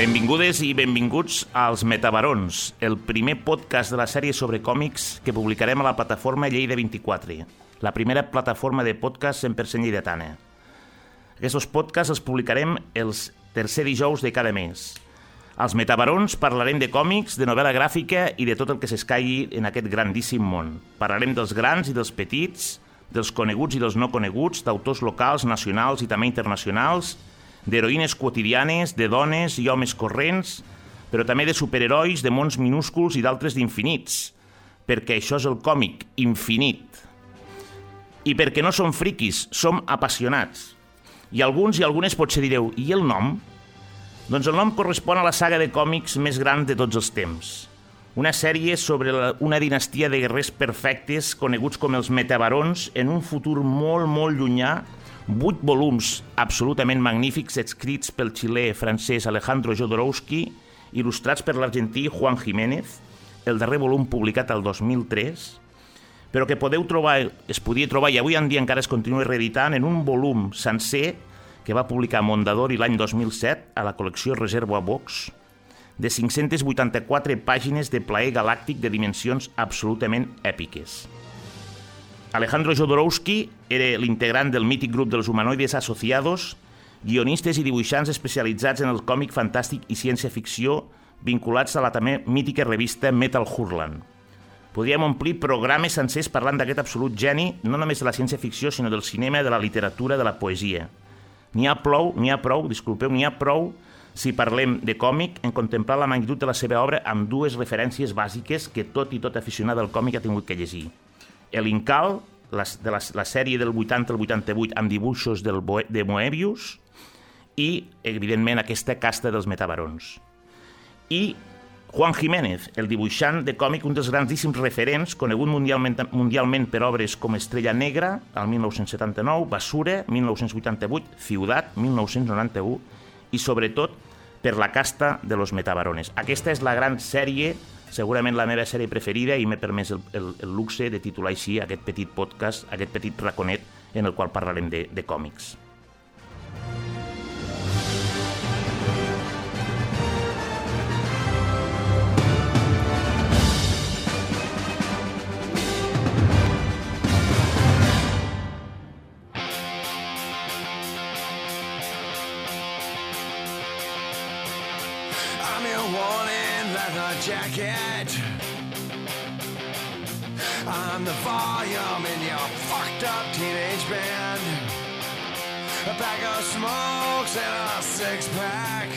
Benvingudes i benvinguts als Metabarons, el primer podcast de la sèrie sobre còmics que publicarem a la plataforma Lleida 24, la primera plataforma de podcast 100% lleidatana. Aquests podcasts els publicarem els tercer dijous de cada mes. Als Metabarons parlarem de còmics, de novel·la gràfica i de tot el que s'escaigui en aquest grandíssim món. Parlarem dels grans i dels petits, dels coneguts i dels no coneguts, d'autors locals, nacionals i també internacionals, d'heroïnes quotidianes, de dones i homes corrents, però també de superherois, de mons minúsculs i d'altres d'infinits, perquè això és el còmic, infinit. I perquè no som friquis, som apassionats. I alguns i algunes potser direu, i el nom? Doncs el nom correspon a la saga de còmics més gran de tots els temps. Una sèrie sobre la, una dinastia de guerrers perfectes coneguts com els metabarons en un futur molt, molt llunyà vuit volums absolutament magnífics escrits pel xilè francès Alejandro Jodorowsky, il·lustrats per l'argentí Juan Jiménez, el darrer volum publicat el 2003, però que podeu trobar, es podia trobar i avui en dia encara es continua reeditant en un volum sencer que va publicar Mondadori l'any 2007 a la col·lecció Reserva Box, de 584 pàgines de plaer galàctic de dimensions absolutament èpiques. Alejandro Jodorowsky era l'integrant del mític grup dels humanoides associados, guionistes i dibuixants especialitzats en el còmic fantàstic i ciència-ficció vinculats a la també mítica revista Metal Hurland. Podríem omplir programes sencers parlant d'aquest absolut geni, no només de la ciència-ficció, sinó del cinema, de la literatura, de la poesia. N'hi ha prou, n'hi ha prou, disculpeu, n'hi ha prou si parlem de còmic en contemplar la magnitud de la seva obra amb dues referències bàsiques que tot i tot aficionat al còmic ha tingut que llegir l'Incal, de la, la sèrie del 80 al 88 amb dibuixos del, de Moebius i, evidentment, aquesta casta dels metabarons. I Juan Jiménez, el dibuixant de còmic, un dels grandíssims referents, conegut mundialment, mundialment per obres com Estrella Negra, al 1979, Basura, 1988, Ciutat, 1991, i sobretot per la casta de los metabarones. Aquesta és la gran sèrie segurament la meva sèrie preferida i m'he permès el, el, el luxe de titular així aquest petit podcast, aquest petit raconet en el qual parlarem de, de còmics. I'm the volume in your fucked up teenage band. A bag of smokes and a six pack.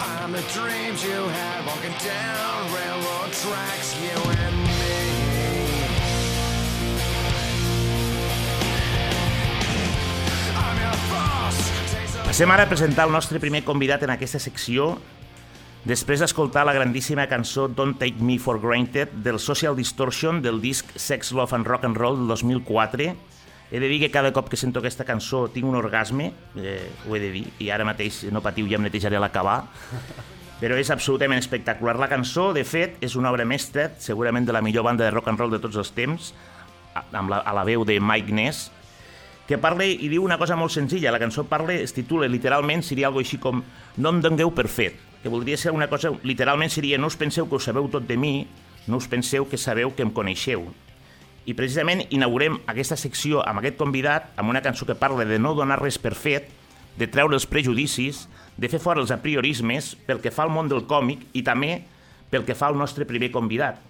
I'm the dreams you had walking down railroad tracks, you and me. Passem ara a presentar el nostre primer convidat en aquesta secció després d'escoltar la grandíssima cançó Don't Take Me For Granted del Social Distortion del disc Sex, Love and Rock and Roll del 2004. He de dir que cada cop que sento aquesta cançó tinc un orgasme, eh, ho he de dir, i ara mateix, no patiu, ja em netejaré l'acabar, però és absolutament espectacular. La cançó, de fet, és una obra mestra, segurament de la millor banda de rock and roll de tots els temps, amb la, a la veu de Mike Ness, que parla i diu una cosa molt senzilla. La cançó parla, es titula literalment, seria algo així com No em dongueu per fet, que voldria ser una cosa, literalment seria No us penseu que ho sabeu tot de mi, no us penseu que sabeu que em coneixeu. I precisament inaugurem aquesta secció amb aquest convidat amb una cançó que parla de no donar res per fet, de treure els prejudicis, de fer fora els apriorismes pel que fa al món del còmic i també pel que fa al nostre primer convidat.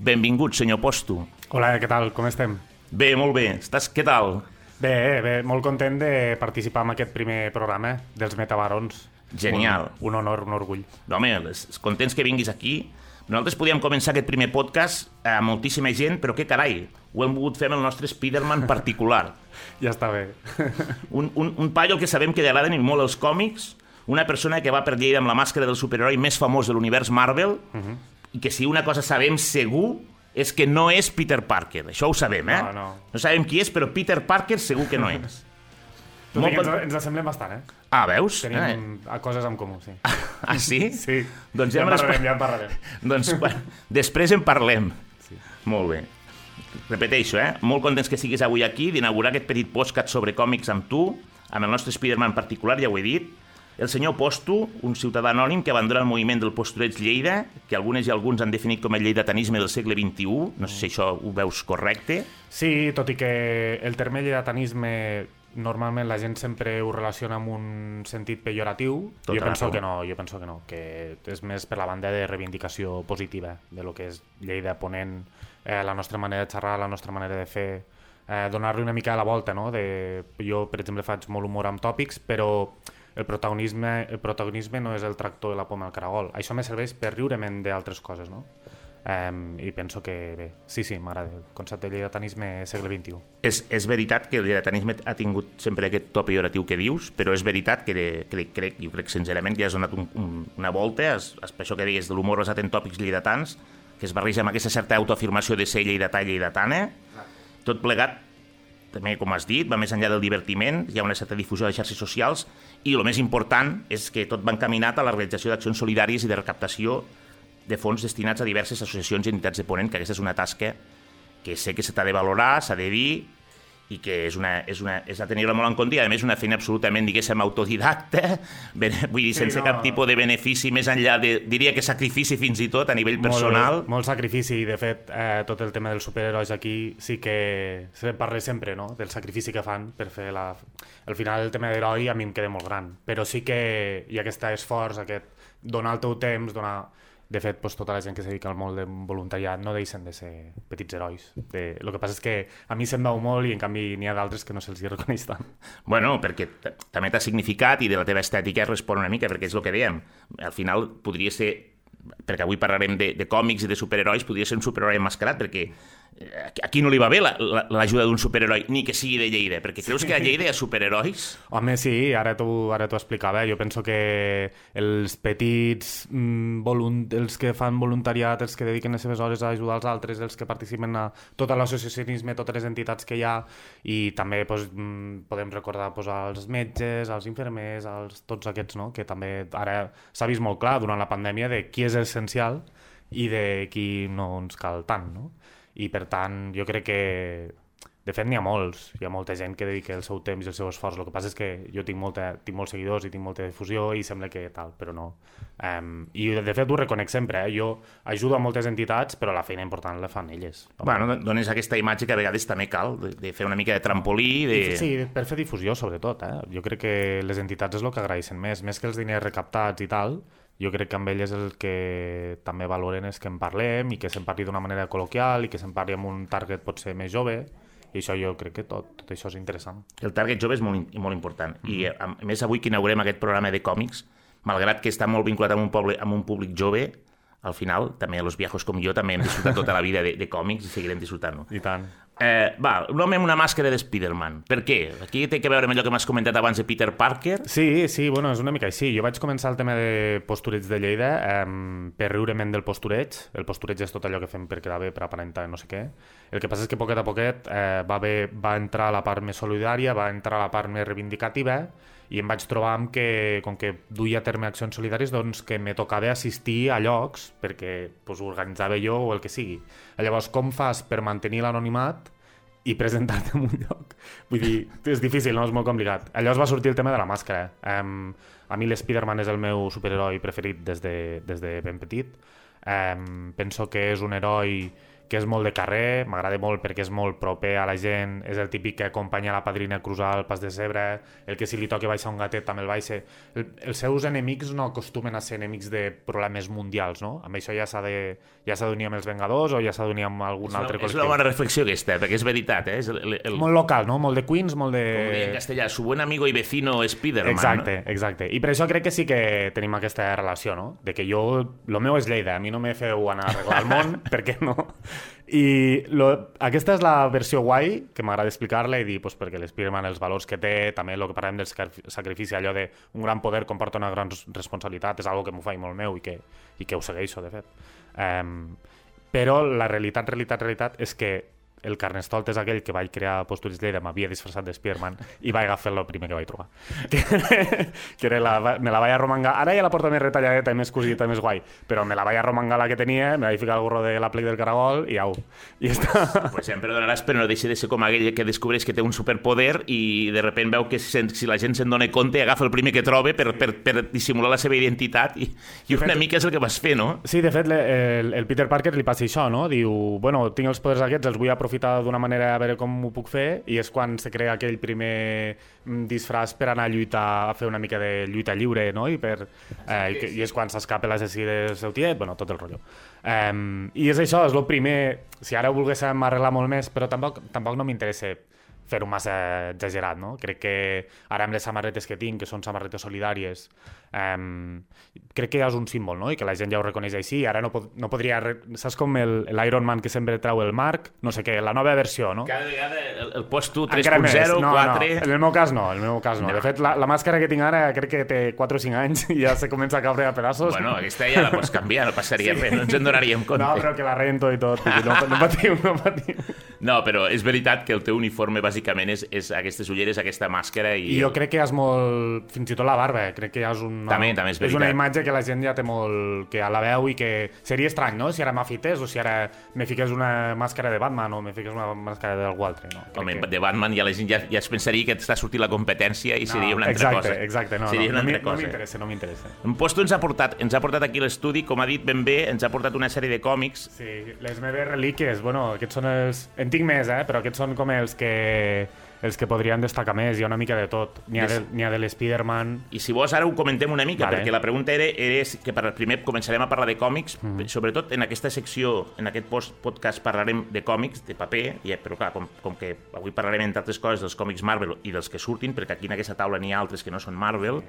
Benvingut, senyor Posto. Hola, què tal? Com estem? Bé, molt bé. Estàs, què tal? Bé, bé, molt content de participar en aquest primer programa dels Metabarons. Genial. Un, un honor, un orgull. No, home, contents que vinguis aquí. Nosaltres podíem començar aquest primer podcast amb moltíssima gent, però què carai, ho hem volgut fer amb el nostre Spiderman particular. Ja està bé. Un, un, un paio que sabem que li agraden molt els còmics, una persona que va per Lleida amb la màscara del superheroi més famós de l'univers Marvel, uh -huh. i que si una cosa sabem segur és que no és Peter Parker. Això ho sabem, eh? No, no. no sabem qui és, però Peter Parker segur que no és. Tot Molt ens, ens assemblem bastant, eh? Ah, veus? Tenim eh. coses en comú, sí. Ah, sí? Sí. Doncs ja ja en parlarem, ja en parlarem. Doncs després en parlem. Sí. Molt bé. Repeteixo, eh? Molt contents que siguis avui aquí, d'inaugurar aquest petit podcast sobre còmics amb tu, amb el nostre Spider-Man particular, ja ho he dit. el senyor Posto, un ciutadà anònim que abandona el moviment del postureig Lleida, que algunes i alguns han definit com el lleidatanisme del segle XXI. No sé si això ho veus correcte. Sí, tot i que el terme lleidatanisme normalment la gent sempre ho relaciona amb un sentit pejoratiu. Tota jo penso raó. que no, jo penso que no, que és més per la banda de reivindicació positiva de lo que és Lleida, ponent eh, la nostra manera de xerrar, la nostra manera de fer, eh, donar-li una mica la volta, no? De, jo, per exemple, faig molt humor amb tòpics, però el protagonisme, el protagonisme no és el tractor de la poma al caragol. Això me serveix per riurement d'altres coses, no? Um, I penso que, bé, sí, sí, m'agrada. El concepte de lleidatanisme segle XXI. És, és veritat que el lleidatanisme ha tingut sempre aquest to pejoratiu que dius, però és veritat que, que crec, jo crec sincerament que has donat un, un, una volta, has, per això que deies de l'humor basat en tòpics lleidatans, que es barreja amb aquesta certa autoafirmació de ser lleidatà i lleidatana, tot plegat també, com has dit, va més enllà del divertiment, hi ha una certa difusió de xarxes socials i el més important és que tot va encaminat a la realització d'accions solidàries i de recaptació de fons destinats a diverses associacions i entitats de ponent, que aquesta és una tasca que sé que se t'ha de valorar, s'ha de dir, i que és, una, és, una, és a tenir-la molt en compte i a més una feina absolutament, diguéssim, autodidacta, ben, vull dir, Sí, sense no. cap tipus de benefici més enllà de, diria que sacrifici fins i tot a nivell personal. Molt, molt sacrifici, i de fet, eh, tot el tema dels superherois aquí sí que se parla sempre, no?, del sacrifici que fan per fer la... Al final el tema d'heroi a mi em queda molt gran, però sí que hi ha aquest esforç, aquest donar el teu temps, donar... De fet, doncs, tota la gent que es dedica al del voluntariat no deixen de ser petits herois. De... El que passa és que a mi se'm veu molt i en canvi n'hi ha d'altres que no se'ls reconeix tant. Bueno, perquè també t'ha significat i de la teva estètica respon una mica, perquè és el que dèiem. Al final podria ser, perquè avui parlarem de, de còmics i de superherois, podria ser un superheroi enmascarat, perquè a qui no li va bé la- la- l'ajuda d'un superheroi, ni que sigui de Lleida, perquè creus que a Lleida hi ha superherois? Home, sí, ara t'ho ara t'ho explicava. Jo penso que els petits, mm, volunt els que fan voluntariat, els que dediquen les seves hores a ajudar els altres, els que participen a tot l'associacionisme, totes les entitats que hi ha, i també doncs, mm, podem recordar doncs, als metges, als infermers, als, tots aquests, no? que també ara s'ha vist molt clar durant la pandèmia de qui és essencial i de qui no ens cal tant. No? I per tant, jo crec que de fet, n'hi ha molts. Hi ha molta gent que dedica el seu temps i el seu esforç. El que passa és que jo tinc, molta, tinc molts seguidors i tinc molta difusió i sembla que tal, però no. Um, I de fet ho reconec sempre. Eh? Jo ajudo a moltes entitats, però la feina important la fan elles. Bueno, don- dones aquesta imatge que a vegades també cal, de, de fer una mica de trampolí, de... Sí, per fer difusió, sobretot. Eh? Jo crec que les entitats és el que agraeixen més. Més que els diners recaptats i tal, jo crec que amb elles el que també valoren és que en parlem i que se'n parli d'una manera col·loquial i que se'n parli amb un target potser més jove i això jo crec que tot, tot això és interessant. El target jove és molt, molt important. I a a més avui que inaugurem aquest programa de còmics, malgrat que està molt vinculat amb un, poble, amb un públic jove, al final, també els viejos com jo també hem disfrutat tota la vida de, de còmics i seguirem disfrutant-ho. I tant. Eh, va, un home amb una màscara de Spider-Man. Per què? Aquí té que veure amb allò que m'has comentat abans de Peter Parker. Sí, sí, bueno, és una mica així. Jo vaig començar el tema de postureig de Lleida eh, per riurement del postureig. El postureig és tot allò que fem per quedar bé, per aparentar no sé què. El que passa és que poquet a poquet eh, va, haver, va entrar la part més solidària, va entrar la part més reivindicativa i em vaig trobar amb que, com que duia a terme accions solidàries, doncs que me tocava assistir a llocs perquè pues, ho organitzava jo o el que sigui. Llavors, com fas per mantenir l'anonimat i presentar-te en un lloc. Vull dir, és difícil, no? És molt complicat. Llavors va sortir el tema de la màscara. Um, a mi l'Spiderman és el meu superheroi preferit des de, des de ben petit. Um, penso que és un heroi que és molt de carrer, m'agrada molt perquè és molt proper a la gent, és el típic que acompanya la padrina a cruzar el pas de zebra, el que si li toca baixar un gatet també el baixa. El, els seus enemics no acostumen a ser enemics de problemes mundials, no? Amb això ja s'ha de ja s'ha d'unir amb els Vengadors o ja s'ha d'unir amb algun altre una, és col·lectiu. una bona reflexió aquesta, perquè és veritat, eh? És el, el, Molt local, no? Molt de Queens, molt de... com en castellà, su buen amigo y vecino Spider-Man. Exacte, exacte. I per això crec que sí que tenim aquesta relació, no? De que jo, lo meu és Lleida, a mi no me feu anar a arreglar el món, per què no? I lo, aquesta és la versió guai, que m'agrada explicar-la i dir, pues, perquè l'Spiderman, els valors que té, també el que parlem del sac- sacrifici, allò de un gran poder comporta una gran res- responsabilitat, és algo que m'ho faig molt meu i que, i que ho segueixo, de fet. Um, però la realitat, realitat, realitat és que el carnestoltes aquell que vaig crear a Postures Lleida m'havia disfressat de Spiderman i vaig agafar el primer que vaig trobar. Que, que era la, me la vaig arromangar. Ara ja la porto més retalladeta, més cosita, més guai, però me la vaig arromangar la que tenia, me vaig ficar el gorro de la plec del caragol i au. I està. Pues em perdonaràs, però no deixa de ser com aquell que descobreix que té un superpoder i de repent veu que si, si la gent se'n dona compte agafa el primer que troba per, per, per dissimular la seva identitat i, i una mica és el que vas fer, no? Sí, de fet, el, el Peter Parker li passa això, no? Diu, bueno, tinc els poders aquests, els vull aprofitar d'una manera a veure com ho puc fer, i és quan se crea aquell primer mm, disfraç per anar a lluitar, a fer una mica de lluita lliure, no? I, per, eh, i, i és quan s'escapa l'assassí del seu tiet, bueno, tot el rotllo. Um, I és això, és el primer... Si ara ho volguéssim arreglar molt més, però tampoc, tampoc no m'interessa fer-ho massa exagerat, no? Crec que ara amb les samarretes que tinc, que són samarretes solidàries, um, crec que és un símbol, no? I que la gent ja ho reconeix així. Ara no, pod no podria... Saps com el- l'Iron Man que sempre treu el Marc? No sé què, la nova versió, no? Cada vegada el, el post tu Encara més. 3.0, no, 4... No, en el meu cas no, en el meu cas no. No. De fet, la, la màscara que tinc ara crec que té 4 o 5 anys i ja se comença a caure a pedaços. Bueno, aquesta ja la pots canviar, no passaria sí. res, no ens en donaríem compte. no, però que la rento i tot. dir, No, no patiu, no patiu. No, però és veritat que el teu uniforme bàsicament és, és aquestes ulleres, aquesta màscara i... I jo crec que és molt... Fins i tot la barba, eh? crec que és un... També, també és és una veritat. imatge que la gent ja té molt... que ja la veu i que seria estrany, no? Si ara m'afités o si ara me fiqués una màscara de Batman o me fiqués una màscara d'algú altre, no? Crec Home, que... de Batman ja la gent ja, ja es pensaria que està sortint la competència i seria una altra exacte, cosa. Exacte, no, seria no, una no, altra no cosa. m'interessa, no m'interessa. En Posto ens ha portat, ens ha portat aquí a l'estudi, com ha dit ben bé, ens ha portat una sèrie de còmics Sí, les meves relíquies, bueno, aquests són els... En tinc més, eh? Però aquests són com els que els que podrien destacar més, hi ha una mica de tot. N'hi ha, de, n'hi ha de l'Spiderman... I si vols, ara ho comentem una mica, Vale. perquè la pregunta era, era que per, primer començarem a parlar de còmics, Mhm. sobretot en aquesta secció, en aquest post podcast parlarem de còmics, de paper, i, però clar, com, com que avui parlarem, entre altres coses, dels còmics Marvel i dels que surtin, perquè aquí en aquesta taula n'hi ha altres que no són Marvel,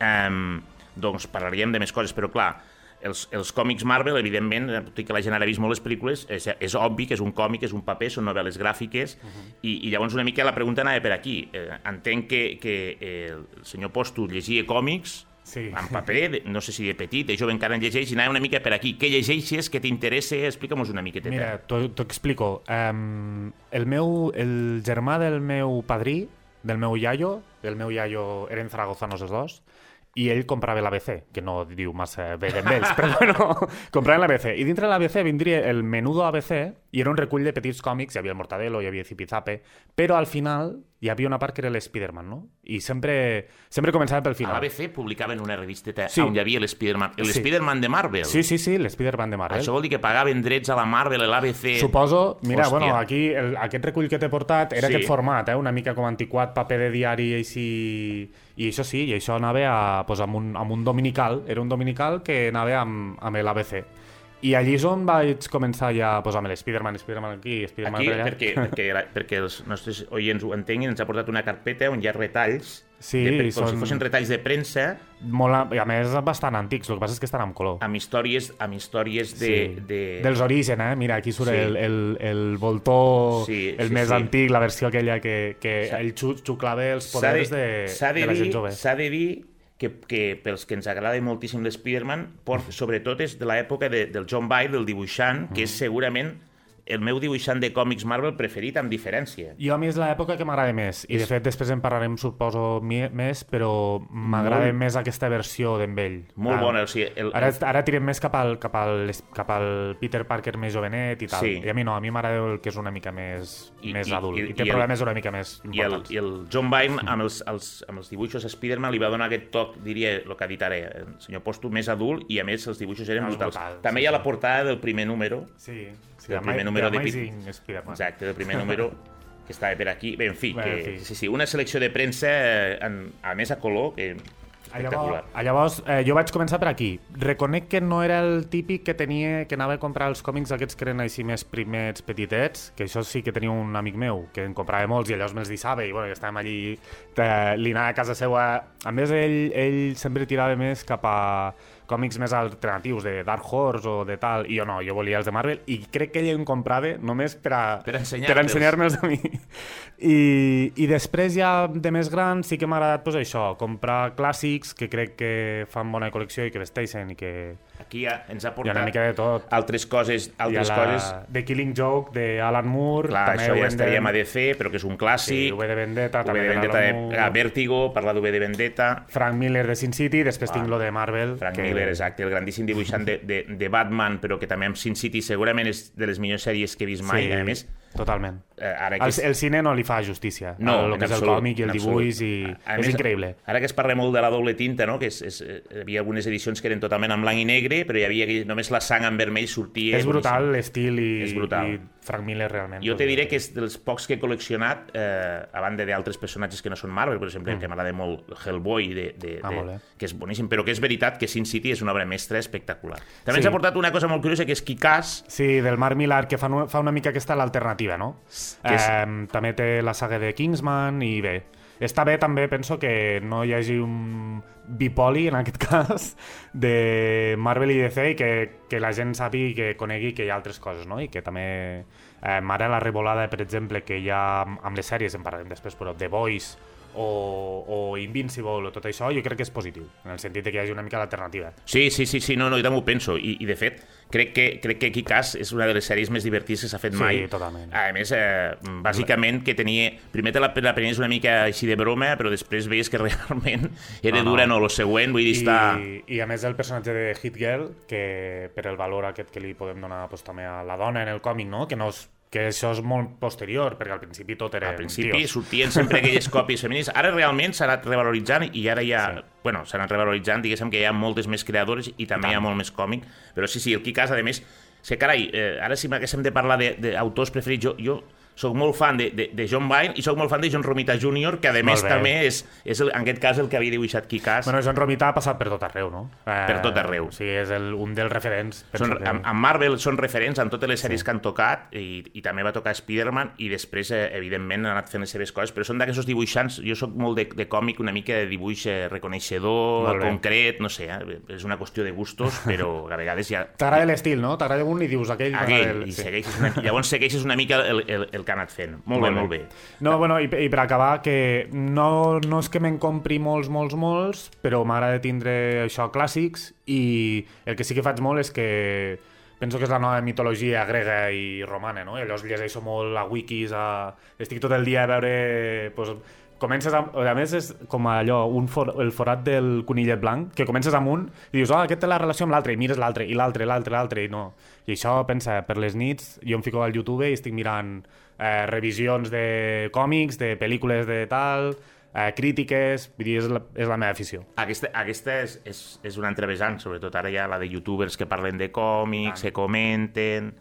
um, doncs parlaríem de més coses, però clar, els, els còmics Marvel, evidentment, eh, tot i que la gent ara ha vist molt les pel·lícules, és, és obvi que és un còmic, és un paper, són novel·les gràfiques, i, i llavors una mica la pregunta anava per aquí. Eh, entenc que, que eh, el senyor Posto llegia còmics, Sí. en paper, de, no sé si de petit, de jove encara en llegeix, i anava una mica per aquí. Què llegeixes, què t'interessa? Explica'm-nos una miqueteta. Mira, t'ho explico. Um, el meu, el germà del meu padrí, del meu iaio, el meu iaio eren zaragozanos els dos, i ell comprava l'ABC, que no diu massa bé d'en ells, però bueno, compraven l'ABC. I dintre de l'ABC vindria el menudo ABC, i era un recull de petits còmics, hi havia el Mortadelo, hi havia Zipizape, però al final hi havia una part que era l'Spiderman, no? I sempre, sempre començava pel A final. l'ABC publicaven una revisteta Sí. on hi havia l'Spiderman. Sí. L'Spiderman de Marvel. Sí, sí, sí, l'Spiderman de Marvel. Això vol dir que pagaven drets a la Marvel, a l'ABC... Suposo, mira, Hòstia. bueno, aquí el, aquest recull que t'he portat era Sí. aquest format, eh? una mica com antiquat, paper de diari i així... I això sí, i això anava a, pues, amb, un, amb un dominical, era un dominical que anava amb, amb l'ABC. I allí és on vaig començar ja pues, amb l'Spiderman, Spiderman aquí, Spiderman Aquí, allà. perquè, perquè, perquè els nostres oients ho entenguin, ens ha portat una carpeta on hi ha retalls, Sí, de, com són- si fossin retalls de premsa, Molt, a- i a més bastant antics, el que passa és que estan amb color. amb històries, amb històries de... Sí. de... Dels orígens, eh? Mira, aquí surt Sí. el, el, el voltor, Sí, el sí, més sí. antic, la versió aquella que, que ell xu, xuclava els poders de, s'ha de, la gent jove. S'ha de dir que, que pels que ens agrada moltíssim l'Spiderman, por- sobretot és de l'època de, del John Byrne, del dibuixant, que és segurament el meu dibuixant de còmics Marvel preferit amb diferència. Jo a mi és l'època que m'agrada més, i de fet després en parlarem, suposo, més, però m'agrada Molt- més aquesta versió d'en ell. Molt Ah, bona, o sigui, el, Ara, ara tirem més cap al, cap, al, cap al Peter Parker més jovenet i tal. Sí. I a mi no, a mi m'agrada el que és una mica més, I- més i- adult. i- I, té i el- problemes una mica més i el, importants. i el John Byrne amb els, els, amb els dibuixos Spider-Man li va donar aquest toc, diria, el que ha dit ara, eh, el senyor Posto, més adult, i a més els dibuixos eren brutals. brutals, També sí, hi ha sí. la portada del primer número, Sí, sí, el primer número de Spider-Man. Exacte, del primer número que estava per aquí. Bé, en fi, Bé, que, en fi. sí, sí, una selecció de premsa, eh, en, a més a color, que Ah. Llavors, llavors eh, jo vaig començar per aquí. Reconec que no era el típic que tenia que anava a comprar els còmics aquests que eren així més primets, petitets, que això sí que tenia un amic meu, que en comprava molts i allò me'ls deixava i bueno, que estàvem allí, eh, li anava a casa seva. A més, ell, ell sempre tirava més cap a còmics més alternatius, de Dark Horse o de tal, i jo no, jo volia els de Marvel, i crec que ell em comprava només per a, Per ensenyar-me'ls a mi. I, I després ja de més gran sí que m'ha agradat pues, això, comprar clàssics que crec que fan bona col·lecció i que vesteixen i que Aquí ja ens ha portat una mica de tot. altres coses, altres la coses... The Killing Joke de Alan Moore. Clar, també això ja estaríem a DC, però que és un Sí, clàssic. V de Vendetta, V també de de Vendetta, de, Moore. ah, Vértigo, parlar d'V de Vendetta. Frank Miller de Sin City, després tinc lo de Marvel. Frank que... Miller, exacte, el grandíssim dibuixant de, de, de Batman, però que també amb Sin City segurament és de les millors sèries que he vist mai. Sí, A més, totalment. eh, ara que El, el cine no li fa justícia No, a lo en que és el absolut, còmic i el dibuix i A és més, increïble. Ara que es parla molt de la doble tinta, no? que és, és, eh, hi havia algunes edicions que eren totalment en blanc i negre, però hi havia aquell- només la sang en vermell sortia... És brutal l'estil i, És brutal. i Frank Miller realment. Jo te diré que és dels pocs que he col·leccionat, eh, a banda d'altres personatges que no són Marvel, per exemple, que m'agrada molt Hellboy, de, de, Mm. Ah, de, molt bé. que és boníssim, però que és veritat que Sin City és una obra mestra espectacular. També Sí. ens ha portat una cosa molt curiosa, que és Kikàs, Sí, del Mark Millar, que fa, fa una mica aquesta l'alternativa, no? Que és- Eh, també té la saga de Kingsman i bé. Està bé també, penso, que no hi hagi un bipoli, en aquest cas, de Marvel i DC i que, que la gent sàpiga i que conegui que hi ha altres coses, no? I que també... Eh, ara la revolada, per exemple, que hi ha amb amb les sèries, en parlarem després, però The Voice o, o Invincible o tot això, jo crec que és positiu, en el sentit de que hi hagi una mica d'alternativa. Sí, sí, sí, sí, no, no, jo també ho penso. I, i de fet, crec que, crec que Kikàs és una de les sèries més divertides que s'ha fet Sí, mai. totalment. A més, eh, bàsicament, que tenia... Primer te la, la prenies una mica així de broma, però després veies que realment era No, no. dura, no, lo següent, vull dir, I, està... I a més el personatge de Hit Girl, que per el valor aquest que li podem donar pues, també a la dona en el còmic, no? que, no és, que això és molt posterior, perquè al principi tot era Al principi tios. sortien sempre aquelles còpies femenines. Ara realment s'ha anat revaloritzant i ara ja... Sí. Sí. Bueno, s'ha anat revaloritzant, diguéssim que hi ha moltes més creadores i també hi ha molt més còmic. Però sí, sí, el Kikas, a més... És que, carai, eh, ara si m'haguéssim de parlar de- d'autors preferits, jo, jo sóc molt fan de, de, de John Byrne i sóc molt fan de John Romita Jr., que a més bé. també és, és el, en aquest cas el que havia dibuixat Kikas. Bueno, John Romita ha passat per tot arreu, no? Eh, Per tot arreu. O sigui, és el, un dels referents. Són, amb, amb Marvel són referents en totes les sèries sí. que han tocat i, i també va tocar Spider-Man i després, eh, evidentment, han anat fent les seves coses, però són d'aquests dibuixants, jo sóc molt de, de còmic, una mica de dibuix eh, reconeixedor, concret, no sé, eh, és una qüestió de gustos, però a vegades ja... T'agrada l'estil, no? T'agrada un i dius aquell... Aquell, i sí. segueixes una, llavors segueixes una mica el, el, el que ha anat fent. Molt, bé, molt bé. No, bueno, i, i per acabar, que no, no és que me'n compri molts, molts, molts, però m'agrada tindre això clàssics i el que sí que faig molt és que penso que és la nova mitologia grega i romana, no? I llavors llegeixo molt a wikis, a... estic tot el dia a veure... Pues, comences amb... A més, és com allò, un for... el forat del conillet blanc, que comences amb un i dius, oh, aquest té la relació amb l'altre, i mires l'altre, i l'altre, l'altre, l'altre, i no. I això, pensa, per les nits, jo em fico al YouTube i estic mirant eh, revisions de còmics, de pel·lícules de tal, eh, crítiques, vull dir, és la, és la meva afició. Aquesta, aquesta és, és, és una altra vessant, sobretot ara hi ha la de youtubers que parlen de còmics, que comenten...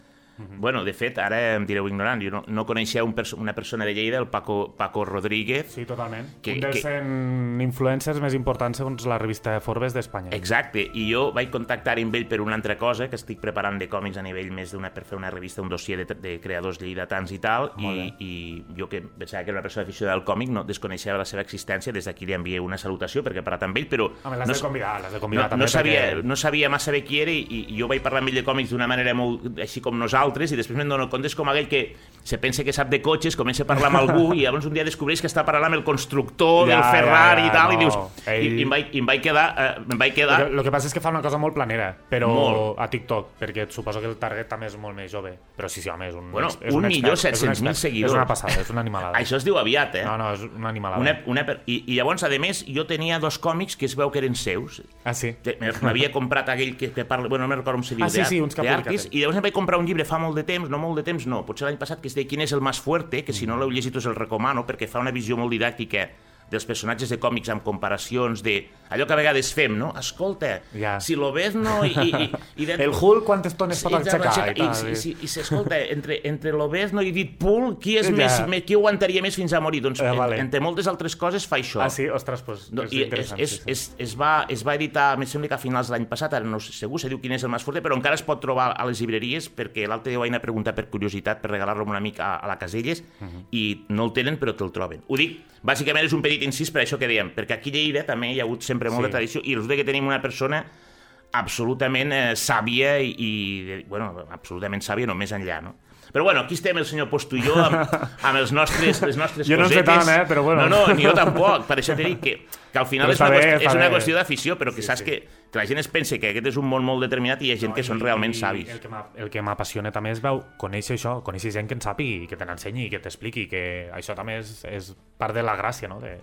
Bueno, de fet, ara em direu ignorant, jo no, no coneixia un perso una persona de Lleida, el Paco, Paco Rodríguez, Sí, totalment. Que- un dels que- 100 influencers més importants segons la revista Forbes d'Espanya. Exacte, i jo vaig contactar amb ell per una altra cosa, que estic preparant de còmics a nivell més d'una per fer una revista, un dossier de, de creadors lleidatans i tal, i, i jo que pensava que era una persona aficionada al còmic, no desconeixia la seva existència, des d'aquí li envié una salutació perquè he parlat amb ell, però Home, l'has no, de convidar, l'has de no, convidar no, també. sabia, perquè- no sabia massa bé qui era i, i jo vaig parlar amb ell de còmics d'una manera molt així com nosaltres i després me'n dono compte és com aquell que se pensa que sap de cotxes, comença a parlar amb algú i llavors un dia descobreix que està parlant amb el constructor Ja, del ja, Ferrari ja, i tal, no, i dius... ell- I, i, em vaig, i em vaig quedar... Eh, em vaig quedar... El que, el que passa és que fa una cosa molt planera, però Molt. a TikTok, perquè suposo que el target també és molt més jove. Però sí, sí, home, és un, Bueno, és un expert, milió és un 700.000 expert. seguidors. És una passada, és una animalada. Això es diu aviat, eh? No, no, és una animalada. Una, una, i, I llavors, a més, jo tenia dos còmics que es veu que eren seus. Ah, sí? M'havia comprat aquell que, que parla... Bueno, no me'n recordo com se diu. Ah, sí, sí, uns que. I llavors em vaig comprar un llibre fa molt de temps, no molt de temps, no, potser l'any passat, que es deia Quin és el més fuerte, que si no l'heu llegit us el recomano, perquè fa una visió molt didàctica dels personatges de còmics amb comparacions de allò que a vegades fem, no? Escolta, Ja. si lo ves, no? I, i, i, i de... El Hulk quantes tones pot aixecar? I, I, i, i, i, i escolta, entre, entre Lobezno i Deadpool, qui, és Ja. més, qui aguantaria més fins a morir? Doncs, Eh, vale. entre moltes altres coses, fa això. Ah, sí? Ostres, doncs No, és interessant. es, sí, sí. es, es, va, es va editar, em sembla que a finals de l'any passat, ara no sé segur, se diu quin és el més fort, però encara es pot trobar a les llibreries, perquè l'altre dia vaig anar a preguntar per curiositat, per regalar-lo a un amic a, a la Caselles, Mhm. i no el tenen, però te'l troben. Ho dic, bàsicament és un petit incís per això que dèiem, perquè aquí a Lleida també hi ha hagut sempre molta Sí. tradició, i resulta que tenim una persona absolutament eh, sàvia i, i, bueno, absolutament sàvia no més enllà, no? Però bueno, aquí estem el senyor Posto i jo amb, amb els nostres, les nostres Jo no en sé cosetes. tant, eh, però bueno. No, no, ni jo tampoc. Per això t'he dit que, que al final és una, bé, qüestió, és una qüestió d'afició, però que saps que, que la gent es pensa que aquest és un món molt determinat i hi ha gent que són realment I savis. El que el m'apassiona també és veu, conèixer això, conèixer gent que en sàpigui, que te n'ensenyi, que t'expliqui, que això també és, és part de la gràcia no? de-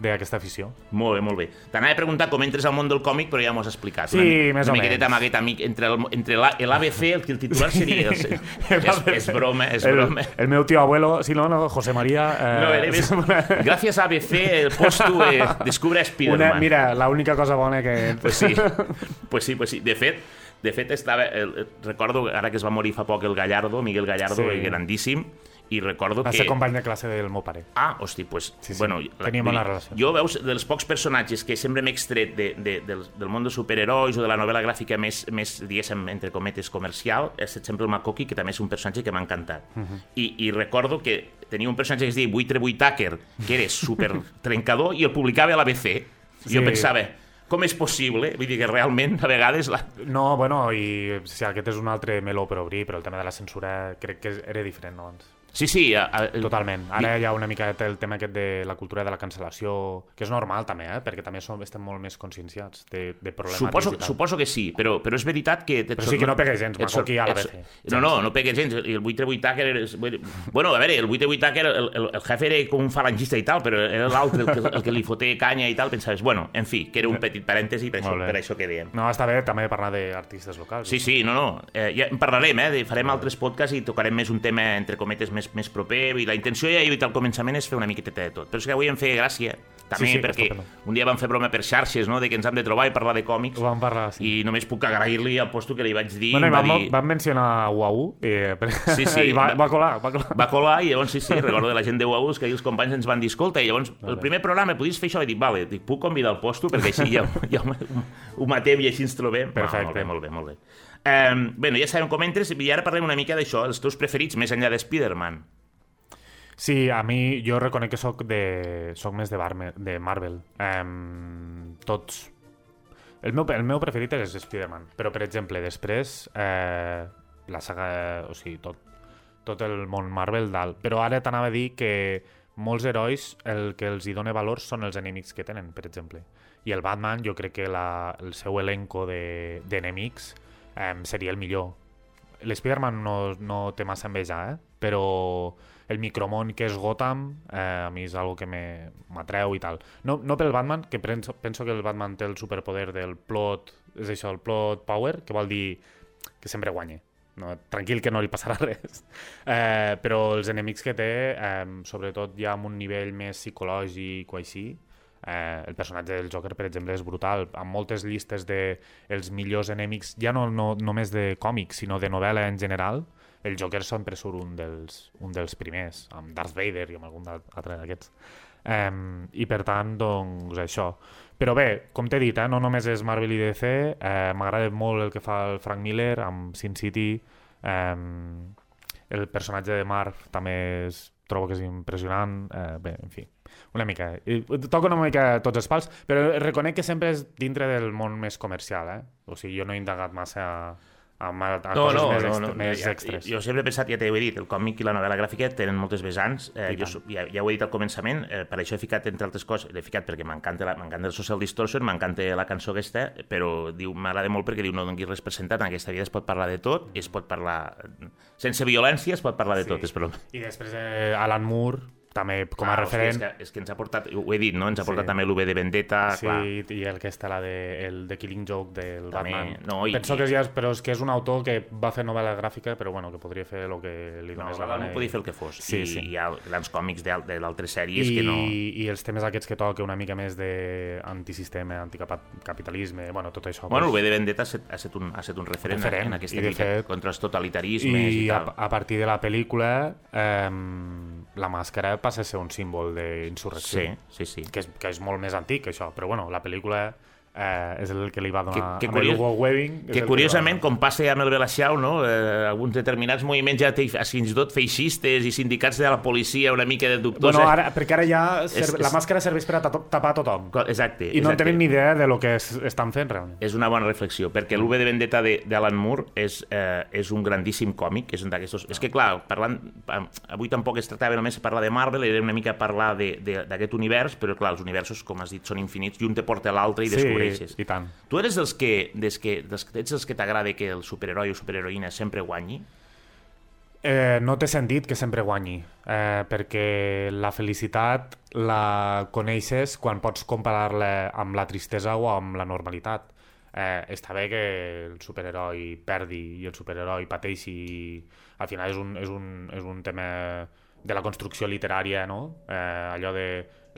d'aquesta afició. Molt bé, molt bé. T'anava a preguntar com entres al món del còmic, però ja m'ho has explicat. Sí, una, més una o menys. amb aquest amic, entre el- entre la- l'ABC, el que el titular seria... El, és, és broma, és el, broma. El meu tio abuelo, si no, no, José María... Eh, No, eres, gracias a ABC, el posto eh, descubre a una, Spider-Man. mira, l'única cosa bona que... Pues sí, pues sí, pues sí. De fet, de fet estava, el, recordo ara que es va morir fa poc el Gallardo, Miguel Gallardo, Sí. grandíssim, i recordo Va que... ser company de classe del meu pare. Ah, hosti, pues, Sí, sí. bueno... Teníem bona dir, relació. Jo, veus, dels pocs personatges que sempre m'he extret de, de, del, del món dels superherois o de la novel·la gràfica més, més diguéssim, entre cometes, comercial, és sempre el Makoki, que també és un personatge que m'ha encantat. Mhm. I, I recordo que tenia un personatge que es deia Buitre Buitaker, que era super trencador, i el publicava a l'ABC. I jo Sí. pensava, com és possible? Vull dir que realment, a vegades... La... No, bueno, i si aquest és un altre meló per obrir, però el tema de la censura crec que era diferent no, abans. Sí, sí. A, a, Totalment. Ara hi ha una mica el tema aquest de la cultura de la cancel·lació, que és normal també, eh? perquè també som, estem molt més conscienciats de, de problemàtics Suposo, suposo que sí, però, però és veritat que... Però sí que no pega gens, sor- Makoki a la sor- No, no, no pega gens. I el 8 8 Tucker... Bueno, a veure, el 8 8 Tucker, el, el, el jefe era com un falangista i tal, però era l'altre el, que, el que li foté canya i tal, pensaves, bueno, en fi, que era un petit parèntesi per això, per això que dèiem. No, està bé també parlar d'artistes locals. Sí, sí, no, no. Eh, ja en parlarem, eh? Farem altres podcasts i tocarem més un tema, entre cometes, més, més proper. I la intenció, ja he dit al començament, és fer una miqueteta de tot. Però és que avui em feia gràcia, també, Sí, sí, perquè un dia vam fer broma per xarxes, no?, de que ens hem de trobar i parlar de còmics. Ho vam parlar, sí. I només puc agrair-li al posto que li vaig dir. Bueno, i em va vam, dir... vam mencionar UAU i, Sí, sí, i va, va- va colar, va colar. Va colar i llavors sí, sí, recordo de la gent de UAUs que els companys ens van dir, escolta, i llavors el primer programa podies fer això? I dic, vale, dic, puc convidar el posto? Perquè així ja, ja ho, ho matem i així ens trobem. Perfecte. Va, molt bé, molt bé, molt bé. Um, bueno, ja sabem com entres i ara parlem una mica d'això, els teus preferits més enllà de Spider-Man. Sí, a mi, jo reconec que sóc de... Soc més de, Barme, de Marvel. Um, tots... El meu, el meu preferit és Spider-Man, però, per exemple, després, eh, la saga... O sigui, tot, tot el món Marvel dalt. Però ara t'anava a dir que molts herois el que els hi dona valor són els enemics que tenen, per exemple. I el Batman, jo crec que la, el seu elenco de- d'enemics de, eh, seria el millor. L'Spider-Man no, no té massa enveja, eh? però el micromón que és Gotham eh, a mi és algo que m'atreu i tal. No, no pel Batman, que penso, penso que el Batman té el superpoder del plot, és això, el plot power, que vol dir que sempre guanya. No, tranquil que no li passarà res. Eh, però els enemics que té, eh, sobretot ja amb un nivell més psicològic o així, Eh, el personatge del Joker, per exemple, és brutal. Amb moltes llistes de els millors enemics, ja no, no només de còmics, sinó de novel·la en general, el Joker sempre surt un dels, un dels primers, amb Darth Vader i amb algun altre d'aquests. Um, I per tant, doncs, això. Però bé, com t'he dit, eh, no només és Marvel i DC, eh, m'agrada molt el que fa el Frank Miller amb Sin City, um, el personatge de Marv també és, trobo que és impressionant, eh, bé, en fi, una mica. I toco una mica tots els pals, però reconec que sempre és dintre del món més comercial, eh? O sigui, jo no he indagat massa a, a, a No, coses no, més, no, no, més ja, extres. Jo sempre he pensat, ja t'ho he dit, el còmic i la novel·la gràfica tenen moltes vessants. Eh, I jo, ja, ja ho he dit al començament, eh, per això he ficat, entre altres coses, l'he ficat perquè m'encanta el Social Distortion, m'encanta la cançó aquesta, però diu m'agrada molt perquè diu no donguis res per sentat, en aquesta vida es pot parlar de tot, es pot parlar... Sense violència es pot parlar de Sí. tot, és però... I després eh, Alan Moore, també com a Clar, referent. Hòstia, és, que, és que ens ha portat, ho he dit, no? Ens ha Sí. portat també l'UV de Vendetta, Sí, clar. i el que està la de, el de Killing Joke del També, Batman. no, i- Penso que ja és, però és que és un autor que va fer novel·la gràfica, però bueno, que podria fer el que li No, donés la no, gana. no podia fer el que fos. Sí, I sí. hi ha grans còmics d'al- de d'altres sèries I, que no... I els temes aquests que toca una mica més d'antisistema, anticapitalisme, bueno, tot això. Bueno, el pues, V de Vendetta ha estat, ha estat, un, ha estat un referent, Referent, en aquesta i de lluita fet- contra els totalitarismes i, I a, tal. a partir de la pel·lícula, eh, la màscara passa a ser un símbol d'insurrecció. Sí, sí, sí. que és, que és molt més antic, això, però bueno, la pel·lícula eh, és el que li va donar Que- que curiós- Hugo Webbing. Que va curiosament, donar. com passa amb el Belaxiau, no? eh, alguns determinats moviments ja té fins i tot feixistes i sindicats de la policia una mica de dubtosa. Bueno, ara, perquè ara ja ser, És- la màscara serveix per a ta- tapar tothom. Exacte. I no exacte. tenim ni idea de lo que es, estan fent realment. És una bona reflexió, perquè l'V de Vendetta de- d'Alan Moore és, eh, és un grandíssim còmic, és un d'aquestos... És que, clar, parlant, avui tampoc es tractava només de parlar de Marvel, era una mica parlar d'aquest univers, però, clar, els universos, com has dit, són infinits, i un te porta l'altre i Sí, descobreixes. i tant. Tu eres dels que, des que, dels, ets dels que t'agrada que el superheroi o superheroïna sempre guanyi? Eh, no té sentit que sempre guanyi, eh, perquè la felicitat la coneixes quan pots comparar-la amb la tristesa o amb la normalitat. Eh, està bé que el superheroi perdi i el superheroi pateixi i al final és un, és un, és un tema de la construcció literària, no? Eh, allò de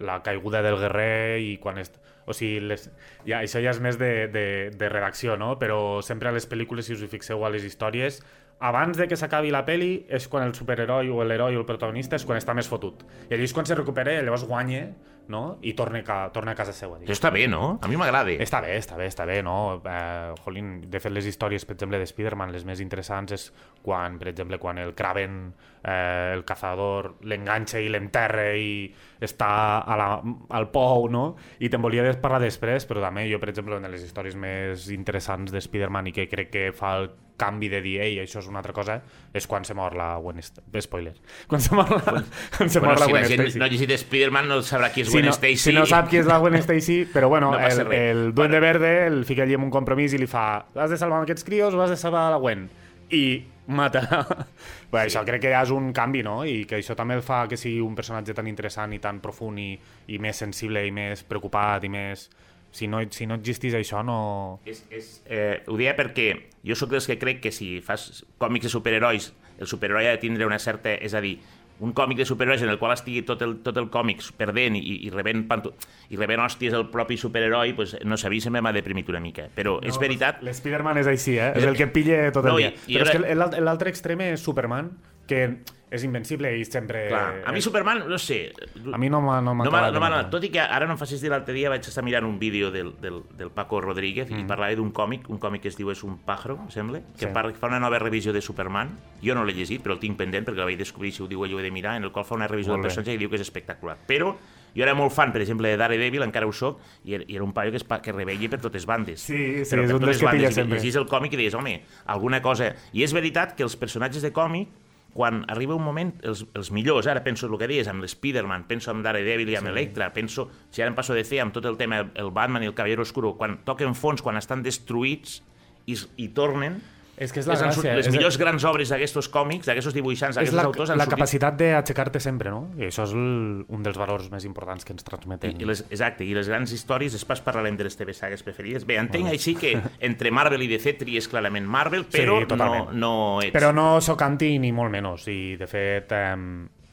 la caiguda del guerrer i quan... Est... O sigui, les... ja, això ja és més de, de, de redacció, no? Però sempre a les pel·lícules, si us hi fixeu a les històries, abans de que s'acabi la peli és quan el superheroi o l'heroi o el protagonista és quan està més fotut. I allò és quan se recupera i llavors guanya no? i torna a, ca torna a casa seva. Això està bé, no? A mi m'agrada. Està bé, està bé, està bé, no? Eh, jolín, de fet, les històries, per exemple, de Spider-Man, les més interessants és quan, per exemple, quan el Kraven, eh, el cazador, l'enganxa i l'enterra i està a la, al pou, no? I te'n volia parlar després, però també jo, per exemple, una de les històries més interessants de Spider-Man i que crec que fa el canvi de dir, ei, això és una altra cosa, és quan se mor la Gwen Stacy. Spoiler. Quan se mor la, quan se Bueno, mor la si Gwen Stacy no ha llegit Spider-Man no sabrà qui és si Gwen no, Stacy. si no sap qui és la Gwen Stacy, però bueno, No el, res. el Duende Verde el fica allí amb un compromís i li fa has de salvar aquests crios o has de salvar la Gwen? I mata. Bé, Això crec que ja és un canvi, no? I que això també el fa que sigui un personatge tan interessant i tan profund i, i més sensible i més preocupat i més... Si no, si no existís això, no... És, és, eh, ho deia perquè jo sóc dels que crec que si fas còmics de superherois, el superheroi ha de tindre una certa... És a dir, un còmic de superherois en el qual estigui tot el, tot el còmic perdent i, i, rebent, panto, i rebent hòsties el propi superheroi, pues, no sé, a mi sempre m'ha deprimit una mica. Però és veritat... L'Spiderman és així, eh? És el que pilla tot el No, i- dia. i Però és que l'alt- l'altre extrem és Superman, que és invencible i sempre... Clar, a mi Superman, no sé... A mi no m'ha no No no anat. Tot i que ara no em facis dir l'altre dia vaig estar mirant un vídeo del, del, del Paco Rodríguez mm. i parlava d'un còmic, un còmic que es diu És un pájaro, em sembla, que Sí. parla, fa una nova revisió de Superman. Jo no l'he llegit, però el tinc pendent perquè la vaig descobrir, si ho diu ell ho he de mirar, en el qual fa una revisió del personatge i diu que és espectacular. Però jo era molt fan, per exemple, de Daredevil, encara ho soc, i era, i era un paio que, es, que rebella per totes bandes. Sí, sí, però és un dels que pilla sempre. Llegís el còmic i deies, home, alguna cosa... I és veritat que els personatges de còmic quan arriba un moment, els, els millors, ara penso el que deies, amb l'Spiderman, penso amb Daredevil i amb sí. Electra, penso, si ara em passo de fer amb tot el tema, el Batman i el Caballero Oscuro, quan toquen fons, quan estan destruïts i, i tornen, És que és la sort- gràcia. les és millors grans obres d'aquestos còmics, d'aquestos dibuixants, és d'aquestos la, autors han la sortit... capacitat d'aixecar-te sempre, no? I això és el, un dels valors més importants que ens transmeten. I, i les, exacte, i les grans històries, després parlarem de les teves sagues preferides. Bé, entenc així que entre Marvel i DC tries clarament Marvel, però no, totalment. no ets... Però no sóc anti ni molt menys. I, de fet, eh,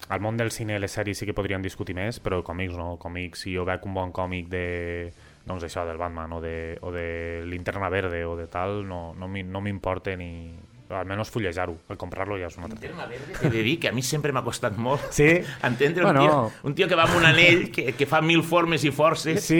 al món del cine i les sèries sí que podríem discutir més, però còmics no. Còmics, si jo veig un bon còmic de doncs això, del Batman o de, o de Linterna Verde o de tal, no, no no m'importa ni... Almenys fullejar-ho. Comprar-lo ja és una altra. Terma verde, t'he de dir que a mi sempre m'ha costat molt Sí? entendre un, Bueno. tio, un tio que va amb un anell que, que fa mil formes i forces Sí,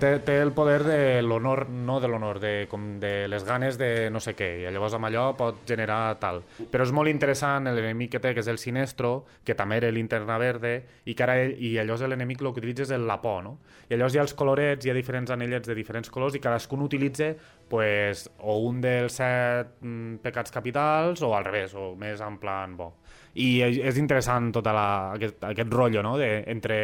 té, té el poder de l'honor, no de l'honor, de, com de les ganes de no sé què, i llavors amb allò pot generar tal. Però és molt interessant l'enemic que té, que és el Sinestro, que també era l'interna verde, i que ara ell, i llavors l'enemic el que utilitza és el la por, no? I llavors hi ha els colorets, hi ha diferents anellets de diferents colors, i cadascun utilitza pues, o un dels set mm, pecats capitals, o al revés, o més en plan bo. I és interessant tot aquest, aquest rotllo, no?, de, entre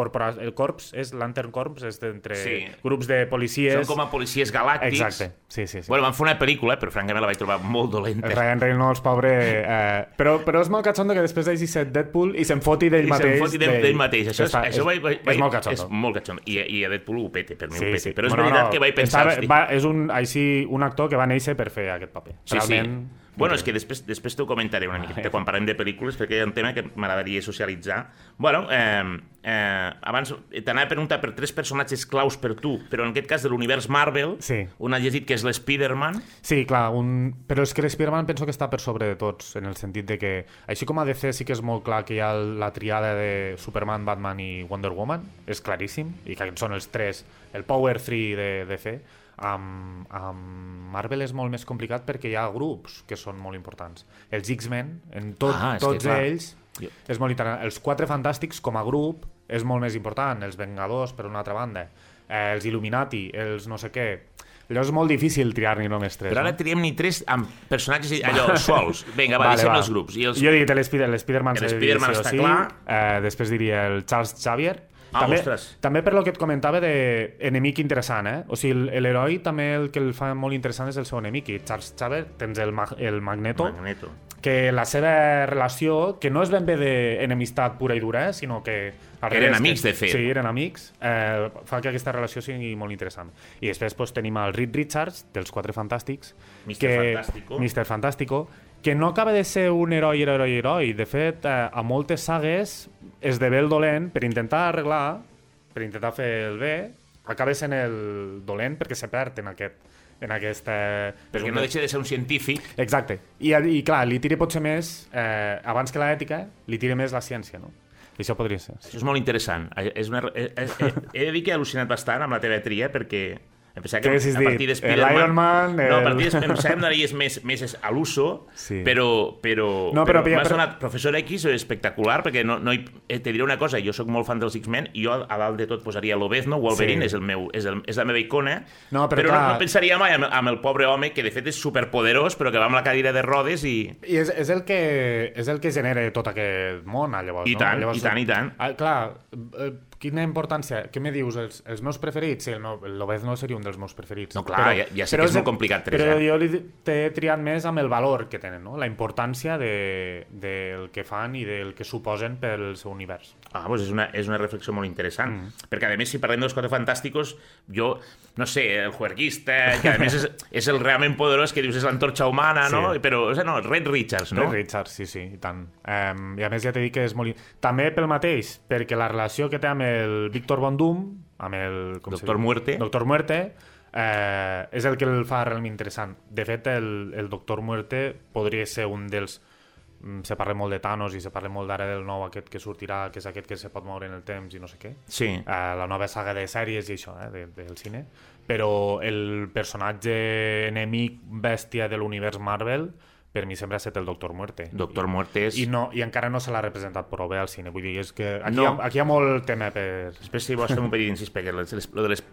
corpora... El corps és, Lantern Corps, és entre Sí. grups de policies... són com a policies galàctics Exacte, sí, sí, sí. bueno, van fer una pel·lícula però francament la vaig trobar molt dolenta El Ryan Reynolds, pobre... Eh, però, però és molt catxondo que després hagi set Deadpool i se'n foti d'ell i se'n mateix. foti d'ell mateix això, és, això vaig, vaig, és molt és catxondo. molt catxondo I, i a Deadpool ho pete, per mi Sí, ho pete sí. però és Bueno, veritat no, que vaig pensar està- hosti, va, és un, així, un actor que va néixer per fer aquest paper. Sí, sí. Bueno, és que després, després t'ho comentaré una miqueta quan parlem de pel·lícules, perquè hi ha un tema que m'agradaria socialitzar. Bueno, eh, eh, abans t'anava a preguntar per tres personatges claus per tu, però en aquest cas de l'univers Marvel, Sí. un ha llegit que és l'Spider-Man, Sí, clar, un... però és que l'Spider-Man penso que està per sobre de tots, en el sentit de que, així com a DC sí que és molt clar que hi ha la triada de Superman, Batman i Wonder Woman, és claríssim, i que són els tres, el Power 3 de DC, amb, amb Marvel és molt més complicat perquè hi ha grups que són molt importants. Els X-Men, en tot, Ah, que tots clar. ells, Jo- és molt interessant. Els Quatre Fantàstics, com a grup, és molt més important. Els Vengadors, per una altra banda. Eh, els Illuminati, els no sé què... Allò és molt difícil triar-n'hi només tres. però ara no? triem ni tres amb personatges allò sols. Vinga, va, deixem els grups. I els... Jo dit l'Spider- l'Spider-Man L'Spider-Man sí o està sí. clar. Eh, després diria el Charles Xavier. Ah, també, ostres. també per lo que et comentava de enemic interessant, eh? O sigui, el- l'heroi també el que el fa molt interessant és el seu enemic. I Charles Xavier tens el, Mag el Magneto, Magneto. que la seva relació, que no és ben bé d'enemistat pura i dura, eh, sinó que... al Eren amics, que- de fet. Sí, eren amics. Eh, fa que aquesta relació sigui molt interessant. I després pues, tenim el Reed Richards, dels Quatre Fantàstics, Mr. que, Fantástico. Mr. Fantástico, que no acaba de ser un heroi, heroi, heroi. De fet, eh, a moltes sagues esdevé el dolent per intentar arreglar, per intentar fer el bé, acaba sent el dolent perquè se perd en aquest en aquesta... Perquè no deixa de ser un científic. Exacte. I, i clar, li tira potser més, eh, abans que l'ètica, li tira més la ciència, no? I això podria ser. Sí. Això és molt interessant. És una, he, he, he de dir que he al·lucinat bastant amb la teva tria perquè em pensava que a partir d'Spiderman... El Iron Man, No, a el- partir em pensava que donaries més, més a l'uso, Sí. però, però, No, però- m'has però- donat Professor X espectacular, perquè no, no hi, eh, te diré una cosa, jo sóc molt fan dels X-Men i jo a dalt de tot posaria l'Obezno, Wolverine, Sí. és, el meu, és, el, és la meva icona, No, però però clar- no, no pensaria mai amb, amb el pobre home que de fet és superpoderós, però que va amb la cadira de rodes i... I és, és, el que, és el que genera tot aquest món, llavors, I no? tant, llavors, i tant, i tant. Ah, clar, eh, quina importància... Què me dius? Els, els meus preferits? Sí, el meu, l'Obez no seria un dels meus preferits. No, clar, ja- ja sé que és molt complicat, Teresa. Però jo li- t'he triat més amb el valor que tenen, no? La importància de, del que fan i del que suposen pel seu univers. Ah, doncs és una, és una reflexió molt interessant. Mm. Perquè, a més, si parlem dels Quatre Fantàsticos, jo, no sé, el juerguista, que a més és, és el realment poderós que dius és l'antorxa humana, Sí. no? Però, o sigui, no, Red Richards, no? No? Red Richards, sí, sí, i tant. Um, I a més ja t'he dit que és molt... També pel mateix, perquè la relació que té amb el Víctor Von Doom, amb el... Com Doctor? Muerte. Doctor Muerte, eh, és el que el fa realment interessant. De fet, el, el Doctor Muerte podria ser un dels... mm, Se parla molt de Thanos i se parla molt d'ara del nou aquest que sortirà, que és aquest que se pot moure en el temps i no sé què. Sí. Eh, la nova saga de sèries i això, eh, de, del cine. Però el personatge enemic bèstia de l'univers Marvel per mi sempre ha estat el Doctor Muerte. Doctor Muerte és... I, no, I encara no se l'ha representat prou bé al cine. Vull dir, és que aquí, No. hi, ha, aquí hi ha molt tema per... Després, si vols fer un petit incís, perquè les, les, les,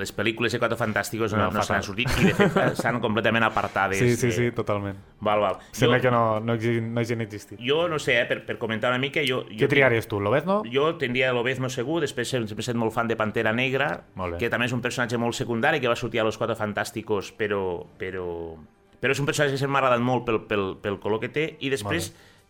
les pel·lícules de Quatre Fantàsticos no, No, no, n'han sortit i, de fet, s'han completament apartades. Sí, sí, sí, totalment. Val, val. Sembla Jo, que no, no, no hagin existit. jo no sé, eh, per, per comentar una mica, jo... jo Què triaries tu, l'Obezno? Jo tindria l'Obezno segur, després sempre he estat molt fan de Pantera Negra, que també és un personatge molt secundari, que va sortir a Los Quatre Fantàsticos, però, però, però és un personatge que sempre m'ha agradat molt pel, pel, pel color que té, i després,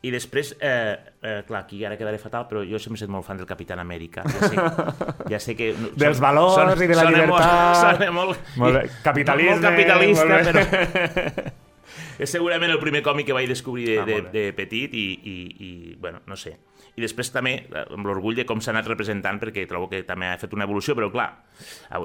i després eh, eh, clar, aquí ara quedaré fatal, però jo sempre he estat molt fan del Capitán Amèrica. Ja sé, ja sé que... Dels valors i de la llibertat. Molt, sona molt, Molt. Capitalisme, Molt capitalista, molt però... És segurament el primer còmic que vaig descobrir de, Ah, de, molt de petit i, i, i, bueno, no sé. I després també, eh, amb l'orgull de com s'ha anat representant, perquè trobo que també ha fet una evolució, però clar,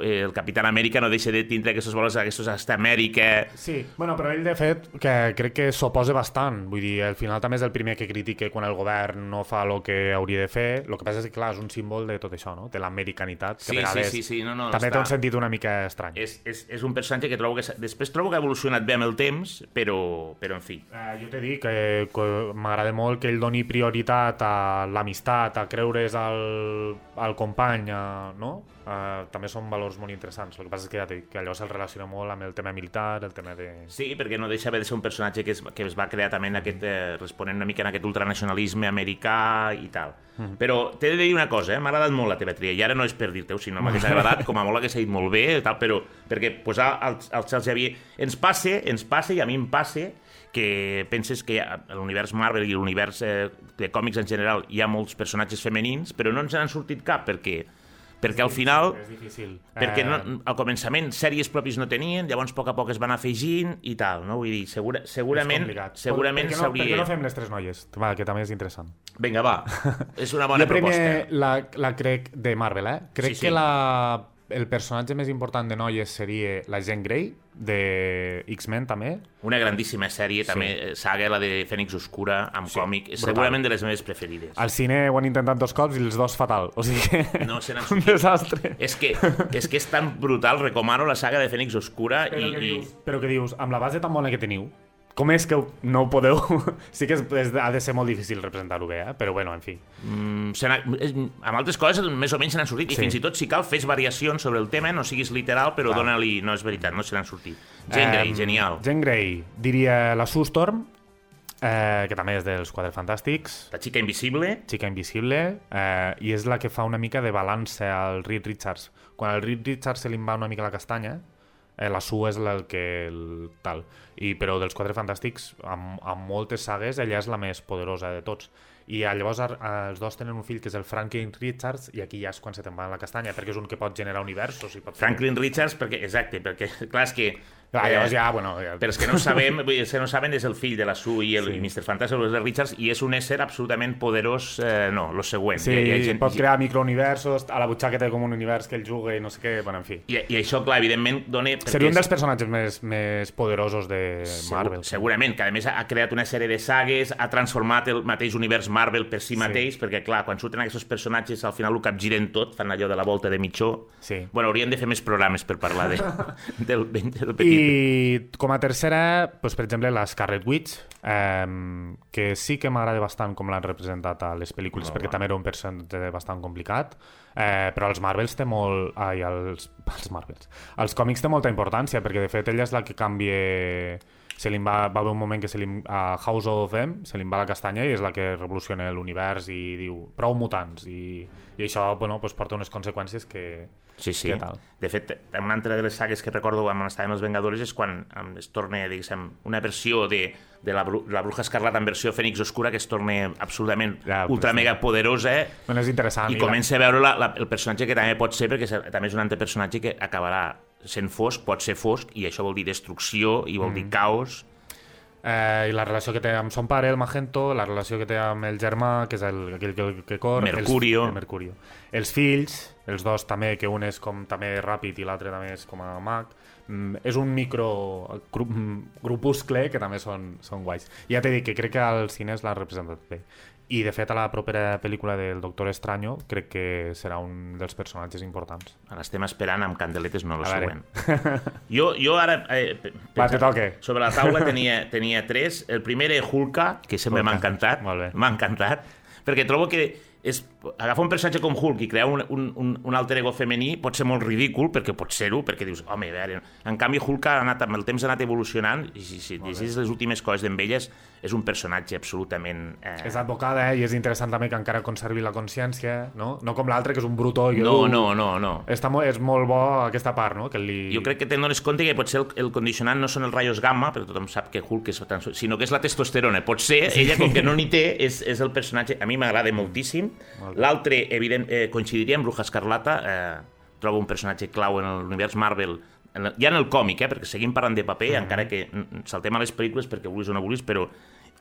eh, el Capitán Amèrica no deixa de tindre aquests valors, aquests hasta Amèrica... Sí, bueno, però ell de fet que crec que s'oposa bastant, vull dir, al final també és el primer que critica quan el govern no fa el que hauria de fer, el que passa és que clar, és un símbol de tot això, no? de l'americanitat, que Sí, a vegades sí, sí, sí, no, no, també està- té un sentit una mica estrany. És, és, és un personatge que trobo que... Després trobo que ha evolucionat bé amb el temps, però, però en fi. Eh, jo t'he dit que, que m'agrada molt que ell doni prioritat a l'amistat, a creure's al, al company, a, no? Eh, també són valors molt interessants. El que passa és que ja dit que allò se'l relaciona molt amb el tema militar, el tema de... Sí, perquè no deixa de ser un personatge que es, que es va crear també en aquest, eh, responent una mica en aquest ultranacionalisme americà i tal. Mm. Però t'he de dir una cosa, eh? m'ha agradat molt la teva tria, i ara no és per dir-te-ho, sinó m'hagués agradat, com a molt hagués dit molt bé, tal, però perquè posar el, el Charles Xavier... Ens passe, ens passe, i a mi em passe, que penses que a l'univers Marvel i l'univers eh, de còmics en general hi ha molts personatges femenins, però no ens n'han sortit cap, perquè perquè al final... És difícil. Perquè no, Eh, al començament sèries propis no tenien, llavors a poc a poc es van afegint i tal, no? Vull dir, segura, segurament, segurament per, què no, per què s'hauria... no fem les tres noies? Va, que també és interessant. Vinga, va, és una bona jo primer proposta. la, la crec de Marvel, eh? Crec Sí, sí. que la, el personatge més important de noies seria la Jean Grey, de X-Men també. Una grandíssima sèrie, també, eh, saga, la de Fènix Oscura, amb Sí, còmic, és brutal. segurament de les meves preferides. Al cine ho han intentat dos cops i els dos fatal. O sigui que... No se n'han un desastre. És que, és que és tan brutal, recomano la saga de Fènix Oscura i, Però que, i, dius, però que dius, amb la base tan bona que teniu, com és que no ho podeu... sí que és, és, ha de ser molt difícil representar-ho bé, eh? però bueno, en fi. mm, se amb altres coses més o menys se n'han sortit, Sí. i fins i tot si cal fes variacions sobre el tema, no siguis literal, però dona-li... No és veritat, no se n'han sortit. Jean Grey, genial. Jean Grey, diria la Sue Storm, eh, que també és dels Quatre Fantàstics, La xica invisible, Chica Invisible, eh, i és la que fa una mica de balanç al Reed Richards. Quan al Reed Richards se li va una mica la castanya, eh, la Sue és la el que... El, tal. I, però dels Quatre Fantàstics, amb, amb moltes sagues, ella és la més poderosa de tots. I eh, llavors eh, els dos tenen un fill que és el Franklin Richards i aquí ja és quan se te'n va la castanya, perquè és un que pot generar universos i pot Franklin Richards, perquè, exacte, perquè, clar, és que... Ah, eh, llavors ja, bueno... Ja... Per als que no sabem, els que no saben és el fill de la Sue i el Sí. sí. Mr. Fantastic, el de Richards, i és un ésser absolutament poderós, eh, no, lo següent. Sí, Hi ha- hi ha gent- pot crear microuniversos, a la butxaca té com un univers que ell juga i no sé què, bueno, en fi. I, I això, clar, evidentment, dona... Seria un és- dels personatges més, més poderosos de Marvel. Segur, segurament, que a més ha creat una sèrie de sagues, ha transformat el mateix univers Marvel per si mateix, perquè clar, quan surten aquests personatges al final ho capgiren tot, fan allò de la volta de mitjó. Sí. Bueno, hauríem de fer més programes per parlar de, del, del petit. I com a tercera, doncs, per exemple, la Scarlet Witch, eh, que sí que m'agrada bastant com l'han representat a les pel·lícules, Molt perquè bona. també era un personatge bastant complicat, eh, però als Marvels té molt... Ai, als, als Marvels. Als còmics té molta importància, perquè de fet ella és la que canvia... Se li va, va haver un moment que se li, a House of M se li va la castanya i és la que revoluciona l'univers i diu prou mutants i, i això bueno, doncs porta unes conseqüències que, Sí, sí. Què tal? De fet, una altra de les sagues que recordo quan estàvem els Vengadores és quan es torna, diguéssim, una versió de, de la, Bru la Bruja Escarlata en versió Fènix Oscura que es torna absolutament Ja, ultra sí. mega poderosa eh? bueno, és interessant. i la- comença a veure la, la, el personatge que també pot ser, perquè també és un altre personatge que acabarà sent fosc, pot ser fosc, i això vol dir destrucció, i vol mm. dir caos. Eh, I la relació que té amb son pare, el Magento, la relació que té amb el germà, que és el, aquell que, que cor... Mercurio. Els, el Mercurio. Els fills, els dos també, que un és com també ràpid i l'altre també és com a mag. Mm, és un micro grup, mm, grupuscle que també són, són guais. Ja t'he dit que crec que al cine l'ha representat bé. I, de fet, a la propera pel·lícula del Doctor Estranyo crec que serà un dels personatges importants. Ara estem esperant amb candeletes, no, el A veure. següent. Jo, jo ara... Eh, Va, te. Sobre la taula tenia, tenia tres. El primer era Hulka, que sempre m'ha encantat. M'ha encantat. Perquè trobo que és, agafar un personatge com Hulk i crear un, un, un, un alter ego femení pot ser molt ridícul, perquè pot ser-ho, perquè dius, home, a veure... En canvi, Hulk ha anat, amb el temps ha anat evolucionant, i si, si llegis les últimes coses d'en elles, és un personatge absolutament... Eh... És advocada eh? i és interessant també que encara conservi la consciència, no? No com l'altre, que és un brutó i No, no, no, no. Està mo és molt bo aquesta part, no? Que li... Jo crec que te'n dones compte que potser el, el condicionant no són els rayos gamma, però tothom sap que Hulk és sinó que és la testosterona. Pot ser, ella com que no n'hi té, és, és el personatge... A mi m'agrada moltíssim. L'altre, evident, eh, coincidiria amb Bruja Escarlata. Eh, trobo un personatge clau en l'univers Marvel, en el, ja en el còmic, eh, perquè seguim parlant de paper, Mhm. encara que saltem a les pel·lícules perquè vulguis o no vulguis, però...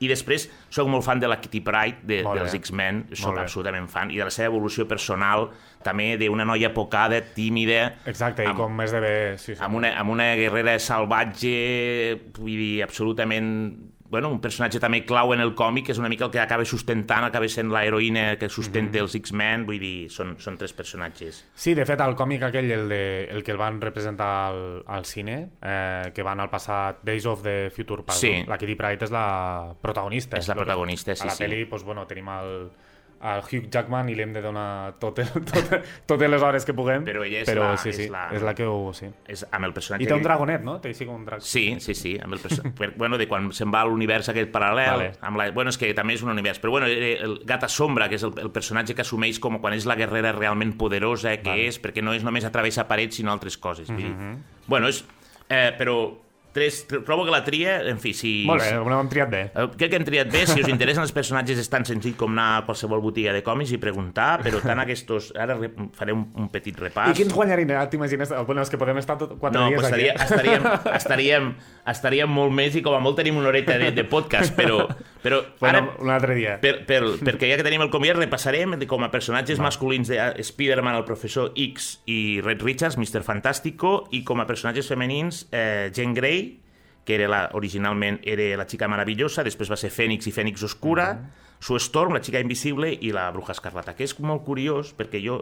I després, sóc molt fan de la Kitty Pryde, de, Molt dels. X-Men, sóc absolutament fan, i de la seva evolució personal, també d'una noia pocada, tímida, Exacte, i amb- com és de bé... Sí, sí. amb una, amb una guerrera salvatge, vull dir, absolutament... Bueno, un personatge també clau en el còmic, que és una mica el que acaba sustentant, acaba sent l'heroïna que sustenta Mhm. els X-Men, vull dir, són, són tres personatges. Sí, de fet, el còmic aquell, el, de, el que el van representar al, al cine, eh, que van al passat Days of the Future Past, Sí. la Kitty Pryde és la protagonista. És la protagonista, sí, A la sí. pel·li, doncs, bueno, tenim el, el Hugh Jackman i li hem de donar tot el, tot, totes les hores que puguem. Però ella és però la- sí, sí, és la- és la que ho... Sí. És amb el personatge... I té un dragonet, no? Té així com un drac. Sí, sí, sí, amb el perso... per, bueno, de quan se'n va a l'univers aquest paral·lel, Vale. amb la... bueno, és que també és un univers, però bueno, el, Gata Sombra, que és el, el personatge que assumeix com quan és la guerrera realment poderosa que Vale. és, perquè no és només atravessa parets, sinó altres coses. Vull dir. Bueno, és... Eh, però tres, trobo que la tria, en fi, si... Molt bé, ho hem triat bé. Eh, Crec que hem triat bé, si us interessen els personatges és tan senzill com anar a qualsevol botiga de còmics i preguntar, però tant aquests... Ara faré un, un petit I repàs. quins guanyarien? Ah, T'imagines? Bueno, és que podem estar tot, quatre No, dies pues estaria, aquí. estaríem, estaríem, estaríem molt més i com a molt tenim una horeta de, de podcast, però, però Bueno, ara, un altre dia. per, per, perquè ja que tenim el comiat, repassarem com a personatges masculins de eh, Spider-Man, el professor X i Red Richards, Mr. Fantástico, i com a personatges femenins, eh, Jean Grey, que era la, originalment era la xica meravellosa, després va ser Fènix i Fènix Oscura, Sue Storm, la xica invisible, i la bruja escarlata, que és molt curiós, perquè jo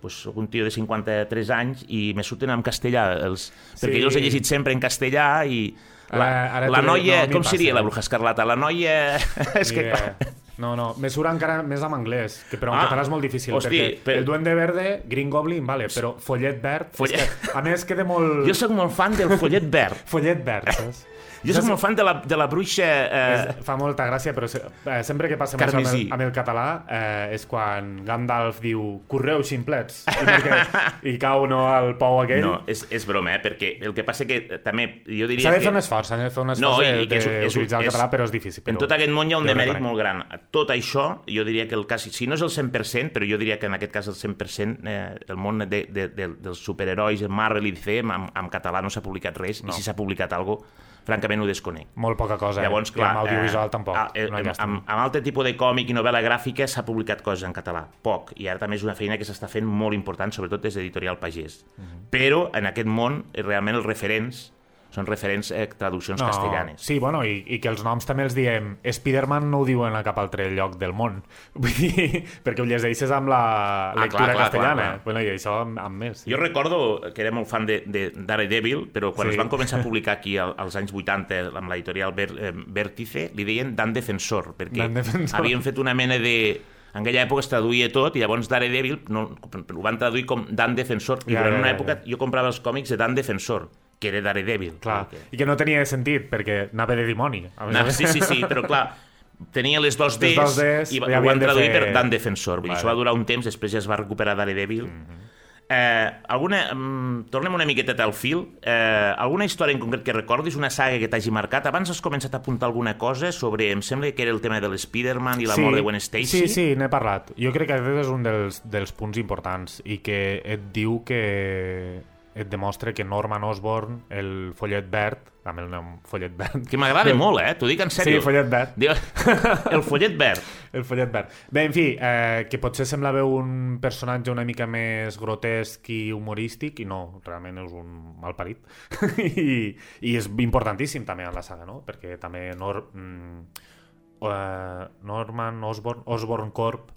pues, soc un tio de 53 anys i me surten en castellà, els, perquè Sí. jo els he llegit sempre en castellà i la, Ara- ara la noia, no, com seria la bruja escarlata? La noia... és que, clar. No, no, me surt encara més amb anglès, que però en Ah, català és molt difícil, hosti, perquè però- el duende verde, Green Goblin, vale, però follet verd, Follet- és que, a més queda molt... jo sóc molt fan del follet verd. Follet verd, saps? Jo sóc molt fan de la, de la bruixa... Eh, És, fa molta gràcia, però se, eh, sempre que passem això amb el, amb el català eh, és quan Gandalf diu correu ximplets i, perquè, i cau no al pou aquell. no, és, és broma, eh? perquè el que passa que eh, també jo diria S'ha de que... fer un esforç, s'ha de fer un No, esforç i- de, és- és- utilitzar el és- català, però és difícil. Però En tot aquest món hi ha un demèrit molt gran. Tot això, jo diria que el cas, si no és el 100%, però jo diria que en aquest cas el 100%, eh, el món de, de, de, dels superherois, Marvel i DC, en, en català no s'ha publicat res, no. i si s'ha publicat alguna cosa, francament ho desconec. Molt poca cosa. Llavors, eh? clar, I amb audiovisual eh, tampoc. eh, no amb, amb, amb altre tipus de còmic i novel·la gràfica s'ha publicat coses en català, poc, i ara també és una feina que s'està fent molt important, sobretot des d'Editorial Pagès. Mhm. Però en aquest món, eh, realment els referents són referents eh, traduccions castellanes. Sí, bueno, i, i que els noms també els diem Spider-Man no ho diuen a cap altre lloc del món Vull dir, perquè ho llegeixes amb la lectura clar, clar, castellana clar, clar. Bueno, i això amb, amb més sí. Jo recordo que era molt fan de, de Daredevil, però quan Sí. es van començar a publicar aquí al- als anys 80 amb l'editorial Ver, eh, Vértice, li deien Dan Defensor, perquè Dan Defensor. havien fet una mena de... En aquella època es traduïa tot i llavors Daredevil no, ho van traduir com Dan Defensor. I Ja, durant ja, una ja, època jo comprava els còmics de Dan Defensor, que era Daredevil. Clar, perquè- i que no tenia sentit perquè anava de dimoni No, sí, sí, sí, però clar, tenia les dos Les Ds, dos Ds, i ho van traduir fer- per Dan Defensor. Vull Vale. això va durar un temps, després ja es va recuperar Daredevil. eh, alguna, mm, tornem una miqueta al fil. Eh, alguna història en concret que recordis, una saga que t'hagi marcat? Abans has començat a apuntar alguna cosa sobre... Em sembla que era el tema de l'Spiderman i la mort de Gwen Stacy. Sí, sí, n'he parlat. Jo crec que aquest és un dels, dels punts importants i que et diu que et demostra que Norman Osborn, el follet verd, amb el nom follet verd... Que m'agrada molt, eh? T'ho dic en Sí, sèrio. follet verd. El follet verd. El follet verd. Bé, en fi, eh, que potser semblava un personatge una mica més grotesc i humorístic, i no, realment és un malparit. I, I és importantíssim també en la saga, no? Perquè també Nor mm, eh, Norman Osborn, Osborn Corp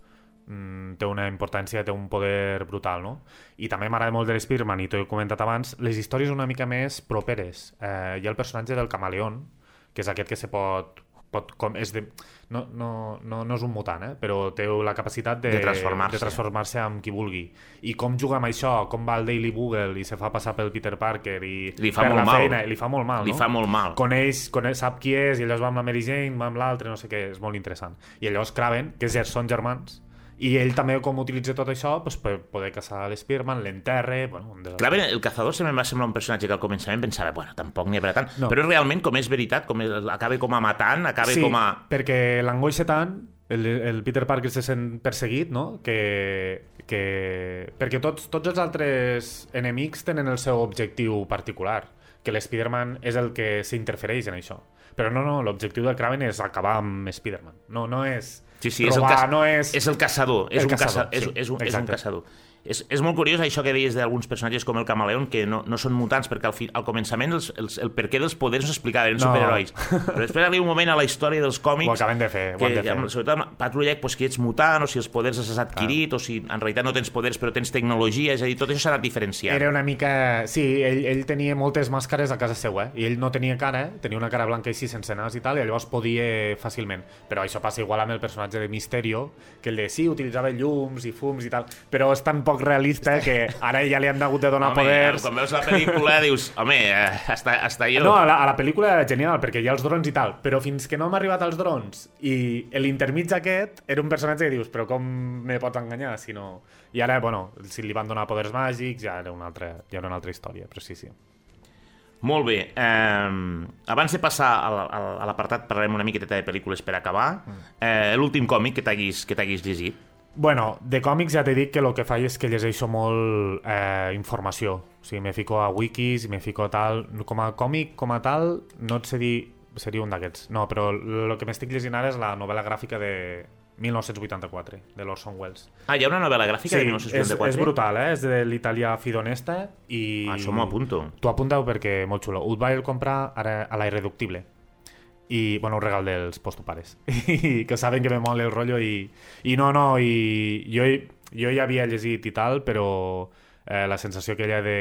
té una importància, té un poder brutal, no? I també m'agrada molt de l'Spiderman, i t'ho he comentat abans, les històries una mica més properes. Eh, hi ha el personatge del camaleón, que és aquest que se pot... pot com, és de, no, no, no, no és un mutant, eh? però té la capacitat de, De transformar-se. de transformar-se amb qui vulgui. I com juga amb això, com va al Daily Bugle i se fa passar pel Peter Parker i Li fa per molt la mal. feina, li fa molt mal, Li no? fa molt mal. coneix, coneix, sap qui és, i llavors va amb la Mary Jane, va amb l'altre, no sé què, és molt interessant. I llavors Kraven, que ja són germans, i ell també com utilitza tot això pues, per poder caçar l'Spearman, l'enterre... Bueno, de... Clar, bé, el cazador sempre em va semblar un personatge que al començament pensava, bueno, tampoc n'hi haurà tant. No. Però realment, com és veritat, com és, acaba com a matant, acaba sí, com a... perquè l'angoixa tant, el, el Peter Parker se sent perseguit, no? Que, que... Perquè tots, tots els altres enemics tenen el seu objectiu particular, que l'Spiderman és el que s'interfereix en això. Però no, no, l'objectiu de Kraven és acabar amb Spiderman. No, no és... Sí, sí, és el, robar, caç... no és... és el caçador. És El un caçador. És, sí, és, un, és un exacte. caçador. És, és molt curiós això que deies d'alguns personatges com el camaleón, que no, no són mutants, perquè al, fi, al començament els, els, el per què dels poders no s'explicava, eren No. superherois. Però després arriba un moment a la història dels còmics... Ho acaben de fer, ho que, de fer. sobretot amb Patrulla, pues, que ets mutant, o si els poders els has adquirit, o si en realitat no tens poders però tens tecnologia, és a dir, tot això s'ha anat diferenciant. Era una mica... Sí, ell, ell tenia moltes màscares a casa seva, eh? i ell no tenia cara, tenia una cara blanca així sense nas i tal, i llavors podia fàcilment. Però això passa igual amb el personatge de Misterio, que el de sí, utilitzava llums i fums i tal, però és tan poc realista que ara ja li han hagut de donar Home, poders... quan veus la pel·lícula dius, home, eh, hasta, hasta jo... No, a la, a la pel·lícula era genial, perquè hi ha els drons i tal, però fins que no hem arribat als drons i l'intermig aquest era un personatge que dius, però com me pots enganyar si no... I ara, bueno, si li van donar poders màgics ja era una altra, ja era una altra història, però sí, sí. Molt bé. Eh, abans de passar a l'apartat, parlarem una miqueta de pel·lícules per acabar. Eh, L'últim còmic que t'haguis llegit. Bueno, de còmics ja t'he dit que el que faig és que llegeixo molt eh, informació. O sigui, me fico a wikis, me fico tal... Com a còmic, com a tal, no et sé dir... Seria un d'aquests. No, però el que m'estic llegint ara és la novel·la gràfica de 1984, de l'Orson Welles. Ah, hi ha una novel·la gràfica de és, 1974? és brutal, eh? És de l'italià Fidonesta i... Ah, Això m'ho apunto. T'ho apuntau perquè molt xulo. Ho vaig comprar ara a la Irreductible. I, bueno, un regal dels postopares. I que saben que me mola el rotllo i, i no, no, i jo, jo ja havia llegit i tal, però eh, la sensació aquella de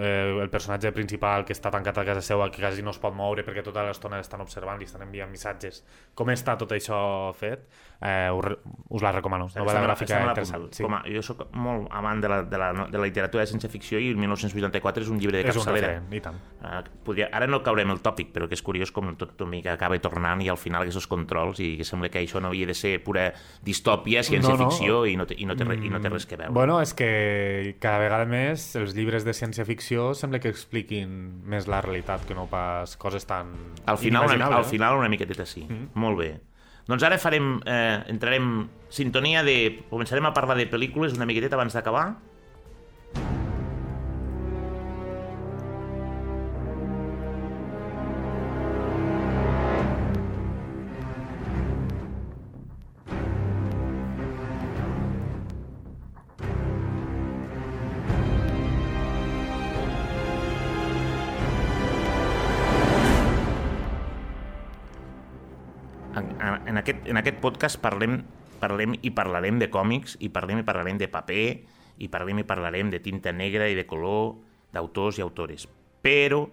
eh, el personatge principal que està tancat a casa seva, que quasi no es pot moure perquè tota l'estona estan observant, li estan enviant missatges, com està tot això fet, eh, us, us la recomano. Novel·la me la- gràfica interessant. Sí. Com a, jo sóc molt amant de la, de, la, de la literatura de ciència-ficció i el 1984 és un llibre de És un capçalera. referent, i tant. Uh, podria, ara no caurem el tòpic, però que és curiós com tot una mica acaba tornant i al final aquests controls i que sembla que això no havia de ser pura distòpia, ciència-ficció No, no. i, no té, i, no té, i no té res que veure. Bueno, és que cada vegada més els llibres de ciència-ficció sembla que expliquin més la realitat que no pas coses tan al, final, una, al final una miqueteta sí. Mm. Molt bé. Doncs ara farem, eh, entrarem sintonia de... Començarem a parlar de pel·lícules una miqueteta abans d'acabar. En, aquest, podcast parlem, parlem i parlarem de còmics, i parlem i parlarem de paper, i parlem i parlarem de tinta negra i de color, d'autors i autores. Però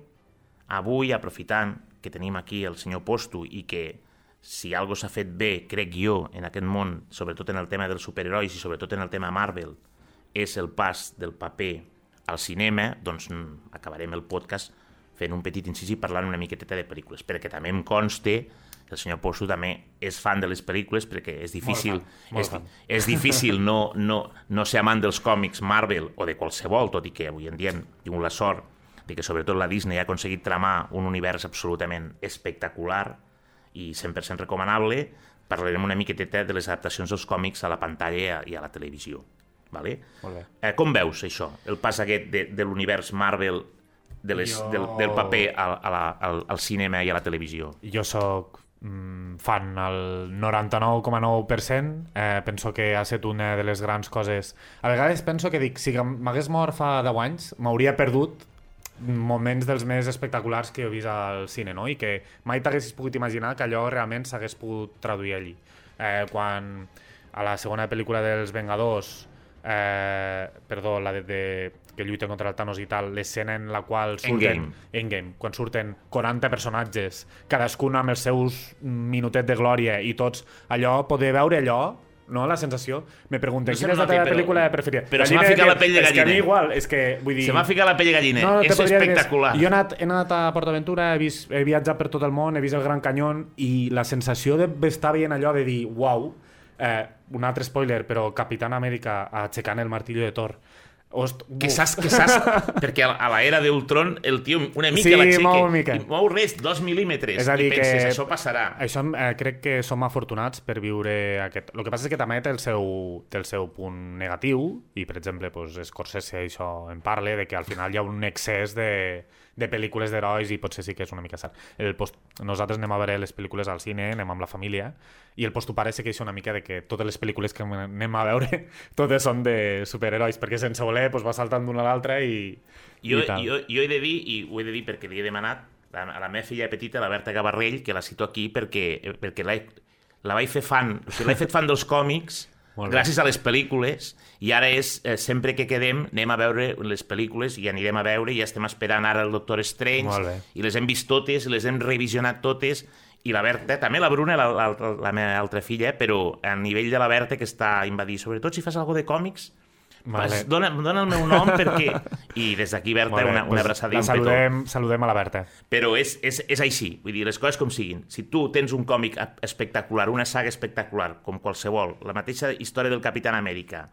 avui, aprofitant que tenim aquí el senyor Posto i que si algo s'ha fet bé, crec jo, en aquest món, sobretot en el tema dels superherois i sobretot en el tema Marvel, és el pas del paper al cinema, doncs acabarem el podcast fent un petit incís i parlant una miqueteta de pel·lícules, perquè també em conste el senyor Poso també és fan de les pel·lícules perquè és difícil, fan, molt és, fan. és difícil no, no, no ser amant dels còmics Marvel o de qualsevol, tot i que avui en dia hem tingut la sort de que sobretot la Disney ha aconseguit tramar un univers absolutament espectacular i 100% recomanable, parlarem una miqueteta de les adaptacions dels còmics a la pantalla i a, a la televisió. Vale? Molt bé. Eh, com veus això, el pas aquest de, de l'univers Marvel de les, Jo- del, del paper al, a la, al, al cinema i a la televisió? Jo sóc fan al 99,9%. Eh, penso que ha estat una de les grans coses... A vegades penso que dic, si m'hagués mort fa 10 anys, m'hauria perdut moments dels més espectaculars que he vist al cine, no? I que mai t'haguessis pogut imaginar que allò realment s'hagués pogut traduir allí. Eh, quan a la segona pel·lícula dels Vengadors eh, perdó, la de, de que lluiten contra el Thanos i tal, l'escena en la qual surten Endgame. Endgame, quan surten 40 personatges, cadascun amb els seus minutets de glòria i tots allò, poder veure allò no? La sensació. Me pregunten, No quina és la teva pel·lícula preferida? però se Gallina m'ha de ficat que- la pell de És que a mi gallina. igual, és que, vull dir... Se m'ha ficat la pell de galliner. No, és podria dir espectacular. Jo he anat, he anat a PortAventura, he, vist, he viatjat per tot el món, he vist el Gran Canyón i la sensació d'estar veient allò de dir, uau, eh, un altre spoiler, però Capitán Amèrica aixecant el martillo de Thor. Host, Que saps, que saps, perquè a l'era d'Ultron el tio una mica Sí, l'aixeca mou una mica. i mou res, dos mil·límetres És a dir i penses, que- això passarà. Això eh, crec que som afortunats per viure aquest... El que passa és que també té el seu, té el seu punt negatiu i, per exemple, pues, Scorsese això en parla, de que al final hi ha un excés de, de pel·lícules d'herois i potser sí que és una mica cert. El post... Nosaltres anem a veure les pel·lícules al cine, anem amb la família, i el postopare se queixa una mica de que totes les pel·lícules que anem a veure totes són de superherois, perquè sense voler pues, va saltant d'una a l'altra i, Jo, i tal. jo, jo he de dir, i ho he de dir perquè li he demanat a, a la meva filla petita, la Berta Gavarrell, que la cito aquí perquè, perquè la, la vaig fer fan, o sigui, l'he fet fan dels còmics. Gràcies a les pel·lícules i ara és, eh, sempre que quedem anem a veure les pel·lícules i anirem a veure i ja estem esperant ara el Doctor Strange i les hem vist totes, les hem revisionat totes i la Berta, també la Bruna, la, la, la meva altra filla, però a nivell de la Berta que està invadint, sobretot si fas alguna de còmics, Vale. Dona, dona el meu nom perquè... I des d'aquí, Berta, bé, una, una abraçada i la un petó. saludem, saludem a la Berta. Però és, és, és així, vull dir, les coses com siguin. Si tu tens un còmic espectacular, una saga espectacular, com qualsevol, la mateixa història del Capitán Amèrica,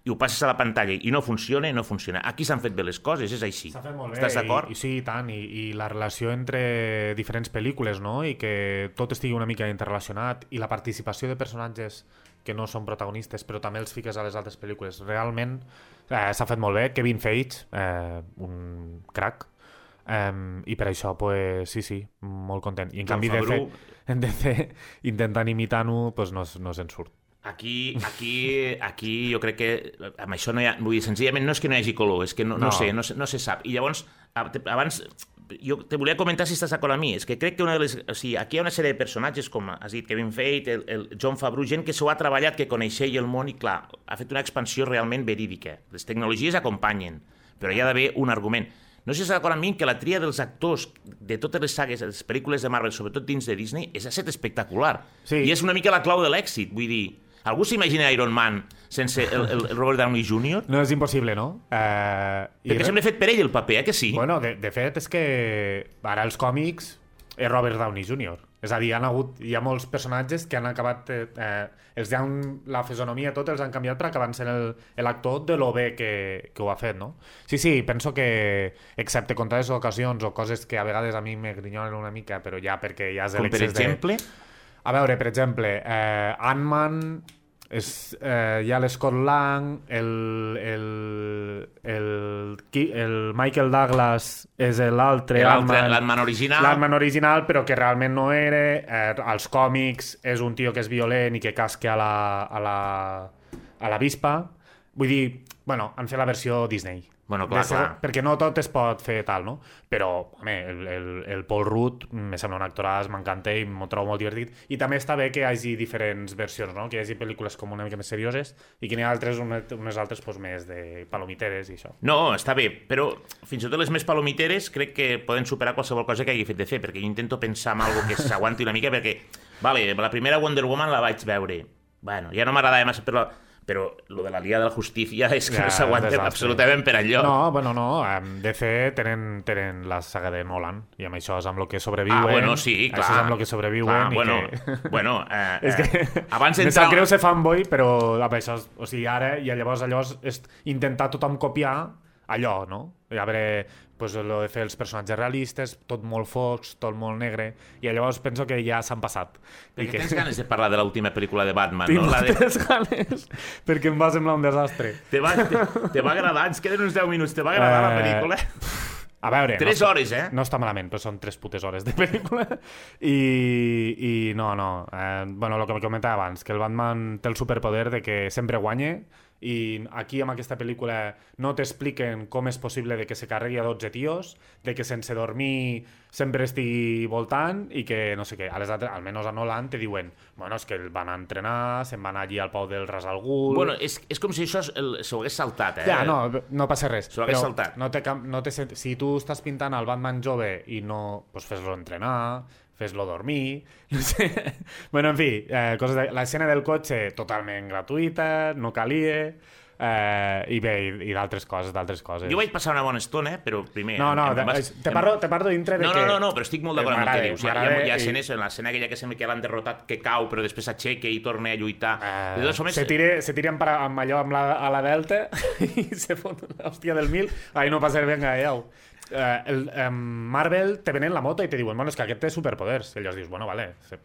i ho passes a la pantalla i no funciona, no funciona. Aquí s'han fet bé les coses, és així. S'ha fet molt bé. Estàs d'acord? I, i, sí, i tant. I, I la relació entre diferents pel·lícules, no? I que tot estigui una mica interrelacionat. I la participació de personatges que no són protagonistes, però també els fiques a les altres pel·lícules. Realment eh, s'ha fet molt bé. Kevin Feige, eh, un crac, Um, I per això, pues, sí, sí, molt content. I en canvi DC, Favreau. en DC intentant imitar-ho, pues, no, no se'n surt. Aquí, aquí, aquí jo crec que amb això no hi ha... Vull dir, senzillament no és que no hi hagi color, és que no, no. No. sé, no, no se sap. I llavors, abans, jo te volia comentar si estàs d'acord amb mi, és que crec que una de les... O sigui, aquí hi ha una sèrie de personatges, com has dit, Kevin Feige, el, el John Favreau, gent que s'ho ha treballat, que coneixia el món i, clar, ha fet una expansió realment verídica. Les tecnologies acompanyen, però hi ha d'haver un argument. No sé si estàs d'acord amb mi que la tria dels actors de totes les sagues, les pel·lícules de Marvel, sobretot dins de Disney, és a set espectacular. Sí. I és una mica la clau de l'èxit, vull dir... Algú s'imagina Iron Man sense el, el, el Robert Downey Jr.? No és impossible, no? Eh, i Perquè sempre he fet per ell el paper, eh, que sí? Bueno, de, de fet, és que ara els còmics és Robert Downey Jr. És a dir, han hagut, hi ha molts personatges que han acabat... Eh, eh, els han, la fisonomia tot els han canviat per acabar sent el- l'actor de lo bé que, que ho ha fet, no? Sí, sí, penso que, excepte contades ocasions o coses que a vegades a mi me grinyolen una mica, però ja perquè ja és Com per l'excés de... A veure, per exemple, eh, Ant-Man, és, eh, hi ha l'Scott Lang, el, el, el, el Michael Douglas és l'altre L'altre, Ant-Man. l'Ant-Man original... L'Ant-Man original, però que realment no era. Eh, als còmics és un tio que és violent i que casca a la, a la, a la vispa. Vull dir, bueno, han fet la versió Disney. Bueno, clar, segon- clar. Perquè no tot es pot fer tal, no? Però, home, el, el, el Paul Rudd me sembla un actoràs, m'encanta i m'ho trobo molt divertit. I també està bé que hi hagi diferents versions, no? Que hi hagi pel·lícules com una mica més serioses i que n'hi ha altres, una- unes altres pues, més de palomiteres i això. No, està bé, però fins i tot les més palomiteres crec que poden superar qualsevol cosa que hagi fet de fer, perquè jo intento pensar en algo que s'aguanti una mica, perquè, vale, la primera Wonder Woman la vaig veure. Bueno, ja no m'agradava massa, però, però lo de la Liga de la Justícia és que Ja, no s'aguanta absolutament per enlloc. No, bueno, no. DC tenen, tenen la saga de Nolan i amb això és amb el que sobreviuen. Ah, bueno, sí, clar. Això és amb el que sobreviuen Clar, i bueno, que... bueno, eh, És que eh, abans d'entrar... sap greu ser fanboy, però amb això, o sigui, ara, i llavors allò és intentar tothom copiar allò, no? I a veure, pues, lo de fer els personatges realistes, tot molt focs, tot molt negre, i llavors penso que ja s'han passat. I Perquè que... tens ganes de parlar de l'última pel·lícula de Batman, Tinc no? La de... moltes ganes, perquè em va semblar un desastre. Te va, te, te va agradar? Ens queden uns 10 minuts. Te va agradar la Eh, pel·lícula? A veure... Tres no, hores, eh? No està malament, però són tres putes hores de pel·lícula. I, i no, no. Eh, bueno, el que me comentava abans, que el Batman té el superpoder de que sempre guanya i aquí amb aquesta pel·lícula no t'expliquen com és possible de que se carregui a 12 tios, de que sense dormir sempre estigui voltant i que no sé què, a les altres, almenys a Nolan te diuen, bueno, és que el van a entrenar, se'n van allí al Pau del Ras al Gul... Bueno, és, és com si això s'ho hagués saltat, eh? Ja, no, no passa res. S'ho hagués saltat. No cap, no sent- si tu estàs pintant el Batman jove i no... Pues fes-lo entrenar, fes-lo dormir... No sé. bueno, en fi, eh, coses de... l'escena del cotxe totalment gratuïta, no calia... Eh, I bé, i, i d'altres coses, d'altres coses. Jo vaig passar una bona estona, però primer... No, no, em- em de, vas- te, parlo, te parlo dintre de No, que... no, no, no, però estic molt d'acord amb el que dius. Hi ha, hi ha, escenes, en l'escena aquella que sembla que l'han derrotat, que cau, però després s'aixeca i torna a lluitar. Eh, totes formes, se, tire, se tiren para, amb allò amb la, a la delta i se fot una hòstia del mil ahí no passa venga, ja eh, el, um, Marvel te venen la moto i te diuen, bueno, és que aquest té superpoders i llavors dius, bueno, vale se,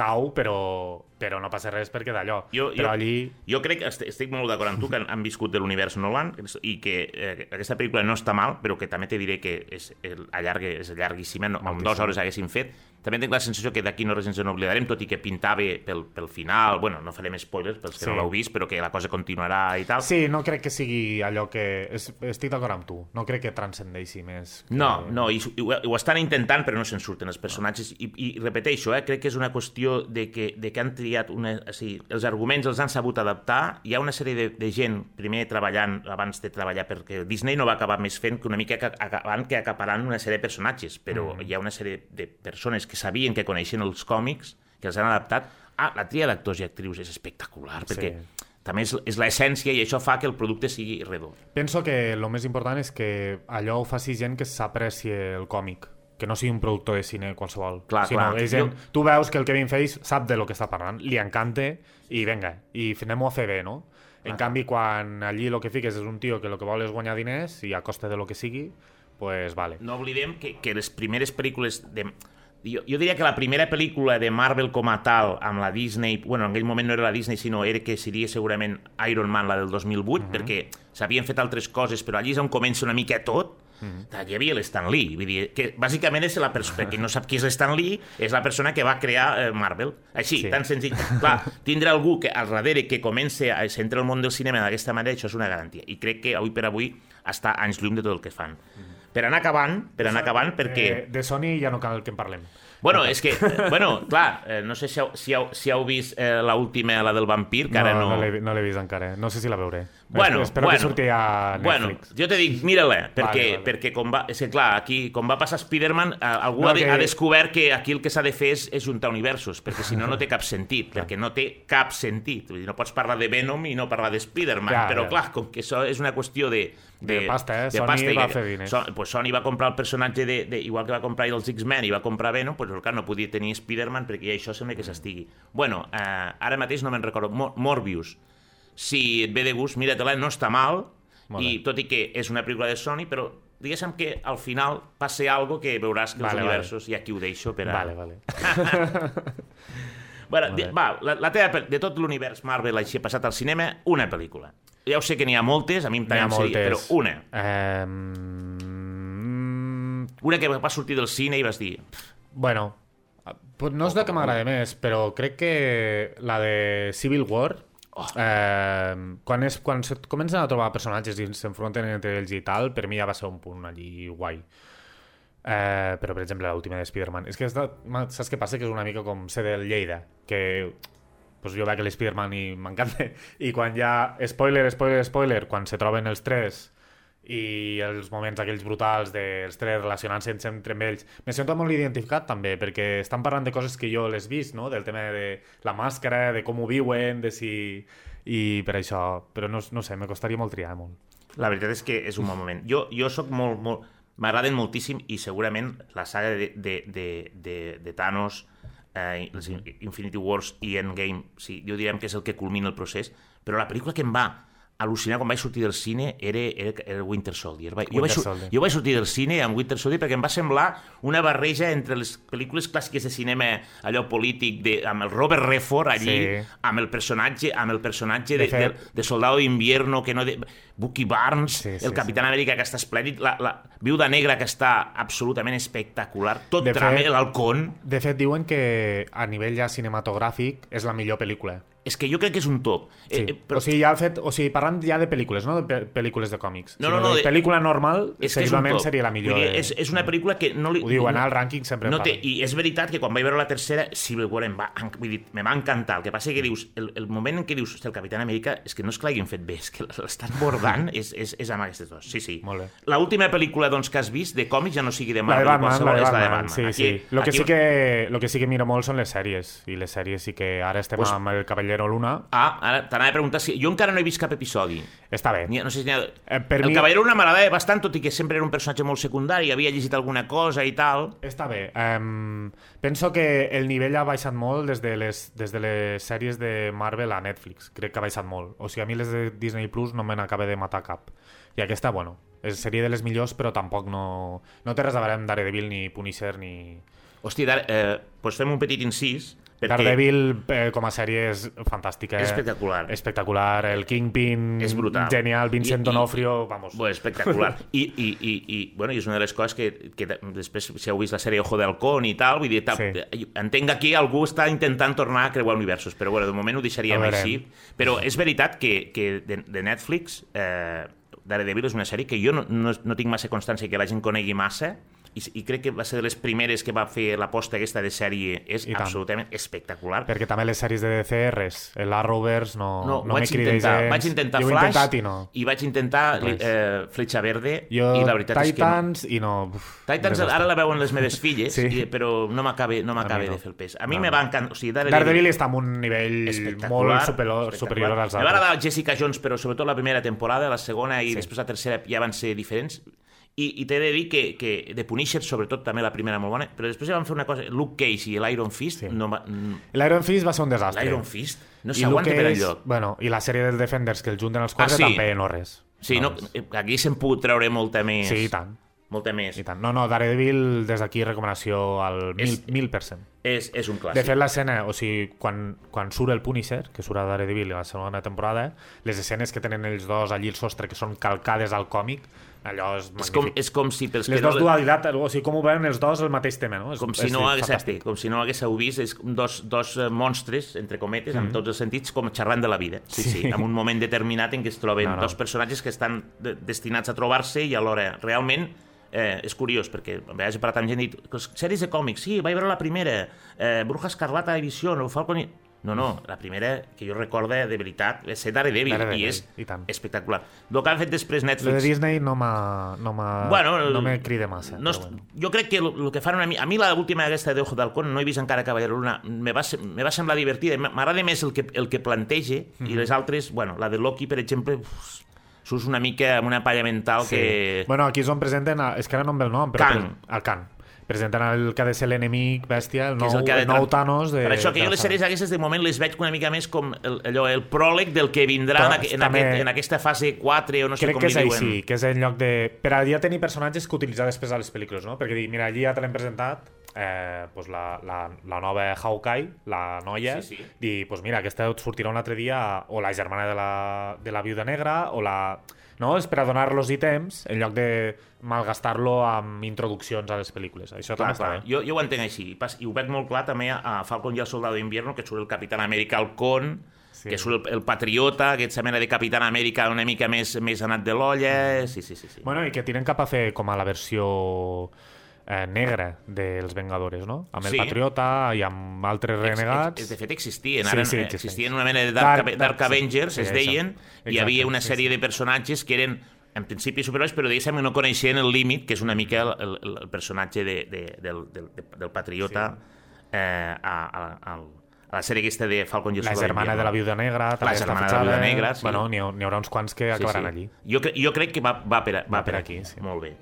cau, però, però no passa res perquè d'allò Jo- però jo- allí Jo crec estic molt d'acord amb tu, que han, han viscut de l'univers Nolan i que eh, aquesta pel·lícula no està mal, però que també te diré que és, el, allarga, és llarguíssima, no, amb dues hores haguéssim fet. També tinc la sensació que d'aquí no res ens en oblidarem, tot i que pintava pel, pel final, bueno, no farem spoilers pels que Sí. no l'heu vist, però que la cosa continuarà i tal. sí, no crec que sigui allò que es, estic d'acord amb tu, no crec que transcendeixi més que... No, no, i, i, ho, ho estan intentant però no se'n surten els personatges i, i repeteixo, eh, crec que és una qüestió de que, de que han triat una, o sigui, els arguments els han sabut adaptar hi ha una sèrie de, de gent primer treballant abans de treballar perquè Disney no va acabar més fent que una mica que acabant que acaparant una sèrie de personatges però mm. hi ha una sèrie de persones que sabien que coneixien els còmics que els han adaptat ah, la tria d'actors i actrius és espectacular perquè Sí. també és, és l'essència i això fa que el producte sigui redó Penso que el més important és que allò ho faci gent que s'apreci el còmic, que no sigui un productor de cine qualsevol. Clar, sinó clar. És gent, Jo- Tu veus que el Kevin Feige sap de lo que està parlant, li encanta i venga, i anem-ho a fer bé, no? En canvi, quan allí el que fiques és un tio que el que vol és guanyar diners i a costa de lo que sigui, pues vale. No oblidem que, que les primeres pel·lícules de... Jo, jo diria que la primera pel·lícula de Marvel com a tal, amb la Disney... Bueno, en aquell moment no era la Disney, sinó era que seria segurament Iron Man, la del 2008, perquè s'havien fet altres coses, però allí és on comença una mica tot. Aquí hi havia l'Stan Lee. Vull dir, que bàsicament és la persona... Qui no sap qui és l'Stan Lee, és la persona que va crear eh, Marvel. Així, Sí. tan senzill. Clar, tindre algú que al darrere que comença a centrar el món del cinema d'aquesta manera, això és una garantia. I crec que avui per avui està anys llum de tot el que fan. Per anar acabant, per anar acabant, perquè... De, de Sony ja no cal que en parlem. Bueno, és que, bueno, clar, eh, no sé si heu, si heu, si heu vist eh, l'última, la del vampir, que ara no... no l'he no vist encara. No sé si la veuré. Bueno, Es- Espero bueno, que surti a Bueno, Netflix. jo te dic, mira-la, perquè, Vale, vale. perquè com va... És que, clar, aquí, com va passar Spider-Man, eh, algú No, ha, de, que- ha descobert que aquí el que s'ha de fer és, és juntar universos, perquè si no, no té cap sentit, perquè no té cap sentit. Vull dir, no pots parlar de Venom i no parlar de Spider-Man, Ja, però, ja. clar, com que això és una qüestió de... De pasta, eh? Sony i va que- fer diners. So, pues Sony va comprar el personatge de, de, igual que va comprar els X-Men i va comprar Venom, pues, clar, no podia tenir Spider-Man perquè ja això sembla que s'estigui. Bueno, eh, ara mateix no me'n recordo. Mor Morbius, si et ve de gust, mira-te-la, no està mal, Molt i tot i que és una pel·lícula de Sony, però diguéssim que al final passa algo que veuràs que els Vale, universos, i aquí ho deixo per a... Vale, vale. Bueno, di, va, la, la teva, de tot l'univers Marvel així passat al cinema, una pel·lícula. Ja ho sé que n'hi ha moltes, a mi em també seria, però una. Ehm, Una que va sortir del cine i vas dir... Bueno, pues no és la que m'agrada més, però crec que la de Civil War, Oh. eh, quan, és, quan comencen a trobar personatges i s'enfronten entre ells i tal, per mi ja va ser un punt allí guai. Eh, però, per exemple, l'última de Spider-Man. És que de, saps què passa? Que és una mica com ser del Lleida, que pues jo veig l'Spider-Man i m'encanta. I quan ja, spoiler, spoiler, spoiler, quan se troben els tres i els moments aquells brutals dels tres relacionant-se entre, ells me sento molt identificat també perquè estan parlant de coses que jo les vist no? del tema de la màscara, de com ho viuen de si... i per això però no, no sé, me costaria molt triar molt La veritat és que és un bon moment. Jo, jo sóc molt, molt... M'agraden moltíssim i segurament la saga de, de, de, de, de Thanos, eh, Infinity Wars i Endgame, sí, jo diríem que és el que culmina el procés, però la pel·lícula que em va al·lucinar quan vaig sortir del cine era, era, era Winter Soldier. Va- Jo vaig, Winter sur- Soldier. jo vaig sortir del cine amb Winter Soldier perquè em va semblar una barreja entre les pel·lícules clàssiques de cinema, allò polític, de, amb el Robert Redford allí, Sí. amb el personatge, amb el personatge de, De de, fet- de Soldado d'Invierno, que no de... Bucky Barnes, Sí, sí, el Capitán Amèrica que està esplèndid, la, la Viuda Negra que està absolutament espectacular, tot De fet- l'halcón... de fet diuen que a nivell ja cinematogràfic és la millor pel·lícula És que jo crec que és un top. Sí. Eh, eh, però... O sigui, ja el fet, o sigui, parlant ja de pel·lícules, no de pe pel·lícules de còmics. No, no, no, de de- pel·lícula normal, és que és segurament top. seria la millor. Vull dir, és, és una pel·lícula que no li... Ho diuen, al rànquing sempre no té. I és veritat que quan vaig veure la tercera, Civil War em va, vull dir, me va encantar. El que passa que dius, el, el moment en què dius, "Hosti, el Capitán Amèrica, és que no és que l'hagin fet bé, és que l'estan bordant, és, és, és amb aquestes dues. Sí, sí. Molt bé. L'última pel·lícula doncs, que has vist de còmics, ja no sigui de La de Marvel, Batman, la de és la de Batman, Batman. sí, sí. Lo que, aquí- sí que, lo que sí que miro molt són les sèries, i les sèries sí que ara estem Pues- amb el Cavallero Luna. Ah, ara t'anava a preguntar si... Jo encara no he vist cap episodi. Està bé. Ni, no sé si ha... Eh, per el mi- Cavallero una m'agradava bastant, tot i que sempre era un personatge molt secundari, havia llegit alguna cosa i tal. Està bé. Um, penso que el nivell ha baixat molt des de, les, des de les sèries de Marvel a Netflix. Crec que ha baixat molt. O sigui, a mi les de Disney Plus no me n'acaba de matar cap. I aquesta, bueno, és, seria de les millors, però tampoc no, no té res a veure amb Daredevil ni Punisher ni... Hòstia, eh, doncs fem un petit incís, perquè Daredevil eh, com a sèrie és fantàstica. És espectacular. Espectacular. El Kingpin, És brutal. genial. Vincent I- i- D'Onofrio, vamos. Bueno, espectacular. I, i, i, i, bueno, i és una de les coses que, que després, si heu vist la sèrie Ojo de Halcón i tal, vull dir, tal, Sí. entenc que aquí algú està intentant tornar a creuar universos, però bueno, de moment ho deixaríem així. Però és veritat que, que de, de Netflix, eh, Daredevil és una sèrie que jo no, no, no tinc massa constància que la gent conegui massa, i, i crec que va ser de les primeres que va fer l'aposta aquesta de sèrie, és I tant. absolutament espectacular. Perquè també les sèries de DCRs, l'Arrowverse, no, No, no, vaig me crida intentar, gens. vaig intentar Jo Flash intentat i no. i vaig intentar Res. eh, Fletxa Verde Jo, i la veritat és que no. Titans i no... Uf, Titans ara la veuen les meves filles, Sí. i, però no m'acaba no m'acaba no. de fer el pes. A mi No, me va encantar... O sigui, Daredevil, Daredevil està en un nivell molt superior, superior als va altres. agradar Jessica Jones, però sobretot la primera temporada, la segona i Sí. després la tercera ja van ser diferents. I, i t'he de dir que, que The Punisher, sobretot, també la primera molt bona, però després ja van fer una cosa, Luke Cage i l'Iron Fist, Sí. no va, L'Iron Fist va ser un desastre. l'Iron Fist no s'aguanta per enlloc. Bueno, I la sèrie dels Defenders que el junten els quatre Ah, sí? també no res. Sí, no, res. aquí s'hem pogut treure molta més. Sí, i tant. Molta més. I tant. No, no, Daredevil, des d'aquí, recomanació al mil, És- mil per cent. És, és un De clàssic. fet, l'escena, o sigui, quan, quan surt el Punisher, que surt a Daredevil a la segona temporada, les escenes que tenen ells dos allí al sostre, que són calcades al còmic, allò és és, com, magnífic. és com si... Pels les que no, dues dualitats, o sigui, com ho veuen els dos el mateix tema, no? És, com si és no hagués, com si no haguéssiu vist és dos, dos eh, monstres, entre cometes, Mm. amb tots els sentits, com xerrant de la vida. Sí, sí, en un moment determinat en què es troben No, no. dos personatges que estan de, destinats a trobar-se i alhora realment eh, és curiós, perquè a vegades he parlat amb gent i dit, "Pues, sèries de còmics, sí, vaig veure la primera, eh, Bruja Escarlata de Vision, o Falcon i... No, no, la primera que jo recorde de veritat és ser Daredevil, Daredevil, i és i tant. espectacular. El que han fet després Lo de Netflix... Disney no m'ha no Bueno, no me crida massa. No, bueno. Jo crec que el, el que fan una. A mi l'última aquesta d'Ojo d'Halcón, no he vist encara Cavallero Luna, me va, me va semblar divertida. M'agrada més el que, el que planteja Mhm. i les altres, bueno, la de Loki, per exemple, uf, surts una mica amb una palla mental Sí. que... Bueno, aquí és on presenten... A... És que ara no em ve el nom, però... Pre- El Kang. Presenten el que ha de ser l'enemic bèstia, el que és nou, el que ha de el nou Thanos de... Per això que jo les sèries aquestes de moment les veig una mica més com el, allò, el pròleg del que vindrà en, també- aquest, en aquesta fase 4 o no sé Crec com que és li diuen. així, que és en lloc de... Per a ja tenir personatges que utilitzar després a les pel·lícules, no? Perquè dir, mira, allí ja te l'hem presentat, eh, pues la, la, la nova Hawkeye, la noia, Sí, sí. dir, pues mira, aquesta et sortirà un altre dia, o la germana de la, de la viuda negra, o la... No? És per a donar-los ítems en lloc de malgastar-lo amb introduccions a les pel·lícules. Això Clar, també està clar. bé. Jo, jo ho entenc així. I I ho veig molt clar també a, a Falcon i el Soldado d'Invierno, que surt el Capitán Amèrica al con, Sí. que surt el, el Patriota, aquesta mena de Capitán Amèrica una mica més, més anat de l'olla... Sí, sí, sí. sí. Bueno, i que tiren cap a fer com a la versió eh, negra dels Vengadores, no? Amb el Sí. Patriota i amb altres Ex- renegats. ex- De fet, existien. Sí, Ara, sí, eh, existeix. existien una mena de Dark, Dark- Dark, Avengers, sí, es sí, deien, això. i hi havia Exacte, una sí, sèrie sí. de personatges que eren en principi superherois, però diguéssim no coneixien el límit, que és una mica el, el, el personatge de, de, del, del, del Patriota eh, a, a, a, a la sèrie aquesta de Falcon i el La germana de la viuda negra està germana de la. Viuda Negra, sí. Bueno, n'hi ha, n'hi haurà uns quants que acabaran allí. Jo, jo crec que va, va, per, va, Va per per aquí. aquí, sí. Molt bé.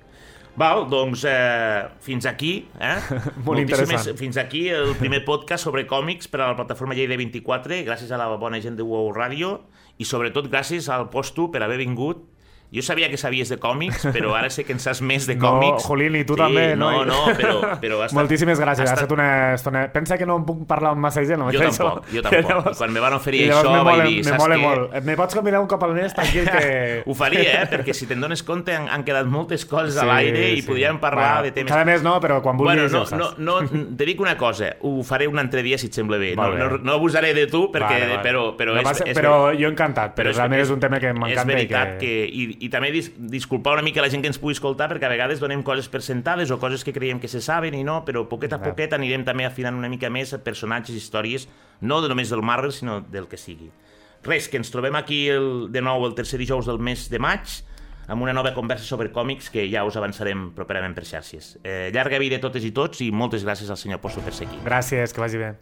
Val, doncs eh, fins aquí. Eh? Molt interessant. Fins aquí el primer podcast sobre còmics per a la plataforma Lleida 24, gràcies a la bona gent de WoW Ràdio i sobretot gràcies al Postu per haver vingut jo sabia que sabies de còmics, però ara sé que en saps més de No, còmics. Jolín, i tu sí, també, No, noi. no, però, però ha estat, Moltíssimes gràcies, ha estat- estat una estona... Pensa que no em puc parlar amb massa gent, no? Jo Això. tampoc, jo tampoc. I quan me van oferir i llavors això me vaig dir, me saps mola què? molt. Me pots convidar un cop al mes, tranquil, que... Ho faria, eh? Perquè si te'n dones compte han, han quedat moltes coses a Sí, l'aire i sí. podríem parlar Bueno, de temes... Cada mes no, però quan vulguis Bueno, no, no, no, te dic una cosa, ho faré un altre dia si et sembla bé. No, Molt bé. no, no abusaré de tu, perquè, Vale, vale. però, però, No és, passa- és, però jo encantat, però realment és un tema que És m'encanta i veritat que- que... I, i també dis, disculpar una mica la gent que ens pugui escoltar, perquè a vegades donem coses per sentades o coses que creiem que se saben i no, però poquet a poquet anirem també afinant una mica més personatges, històries, no de només del Marvel, sinó del que sigui. Res, que ens trobem aquí el, de nou el tercer dijous del mes de maig, amb una nova conversa sobre còmics que ja us avançarem properament per xarxes. Eh, llarga vida a totes i tots i moltes gràcies al senyor Posto per ser aquí. Gràcies, que vagi bé.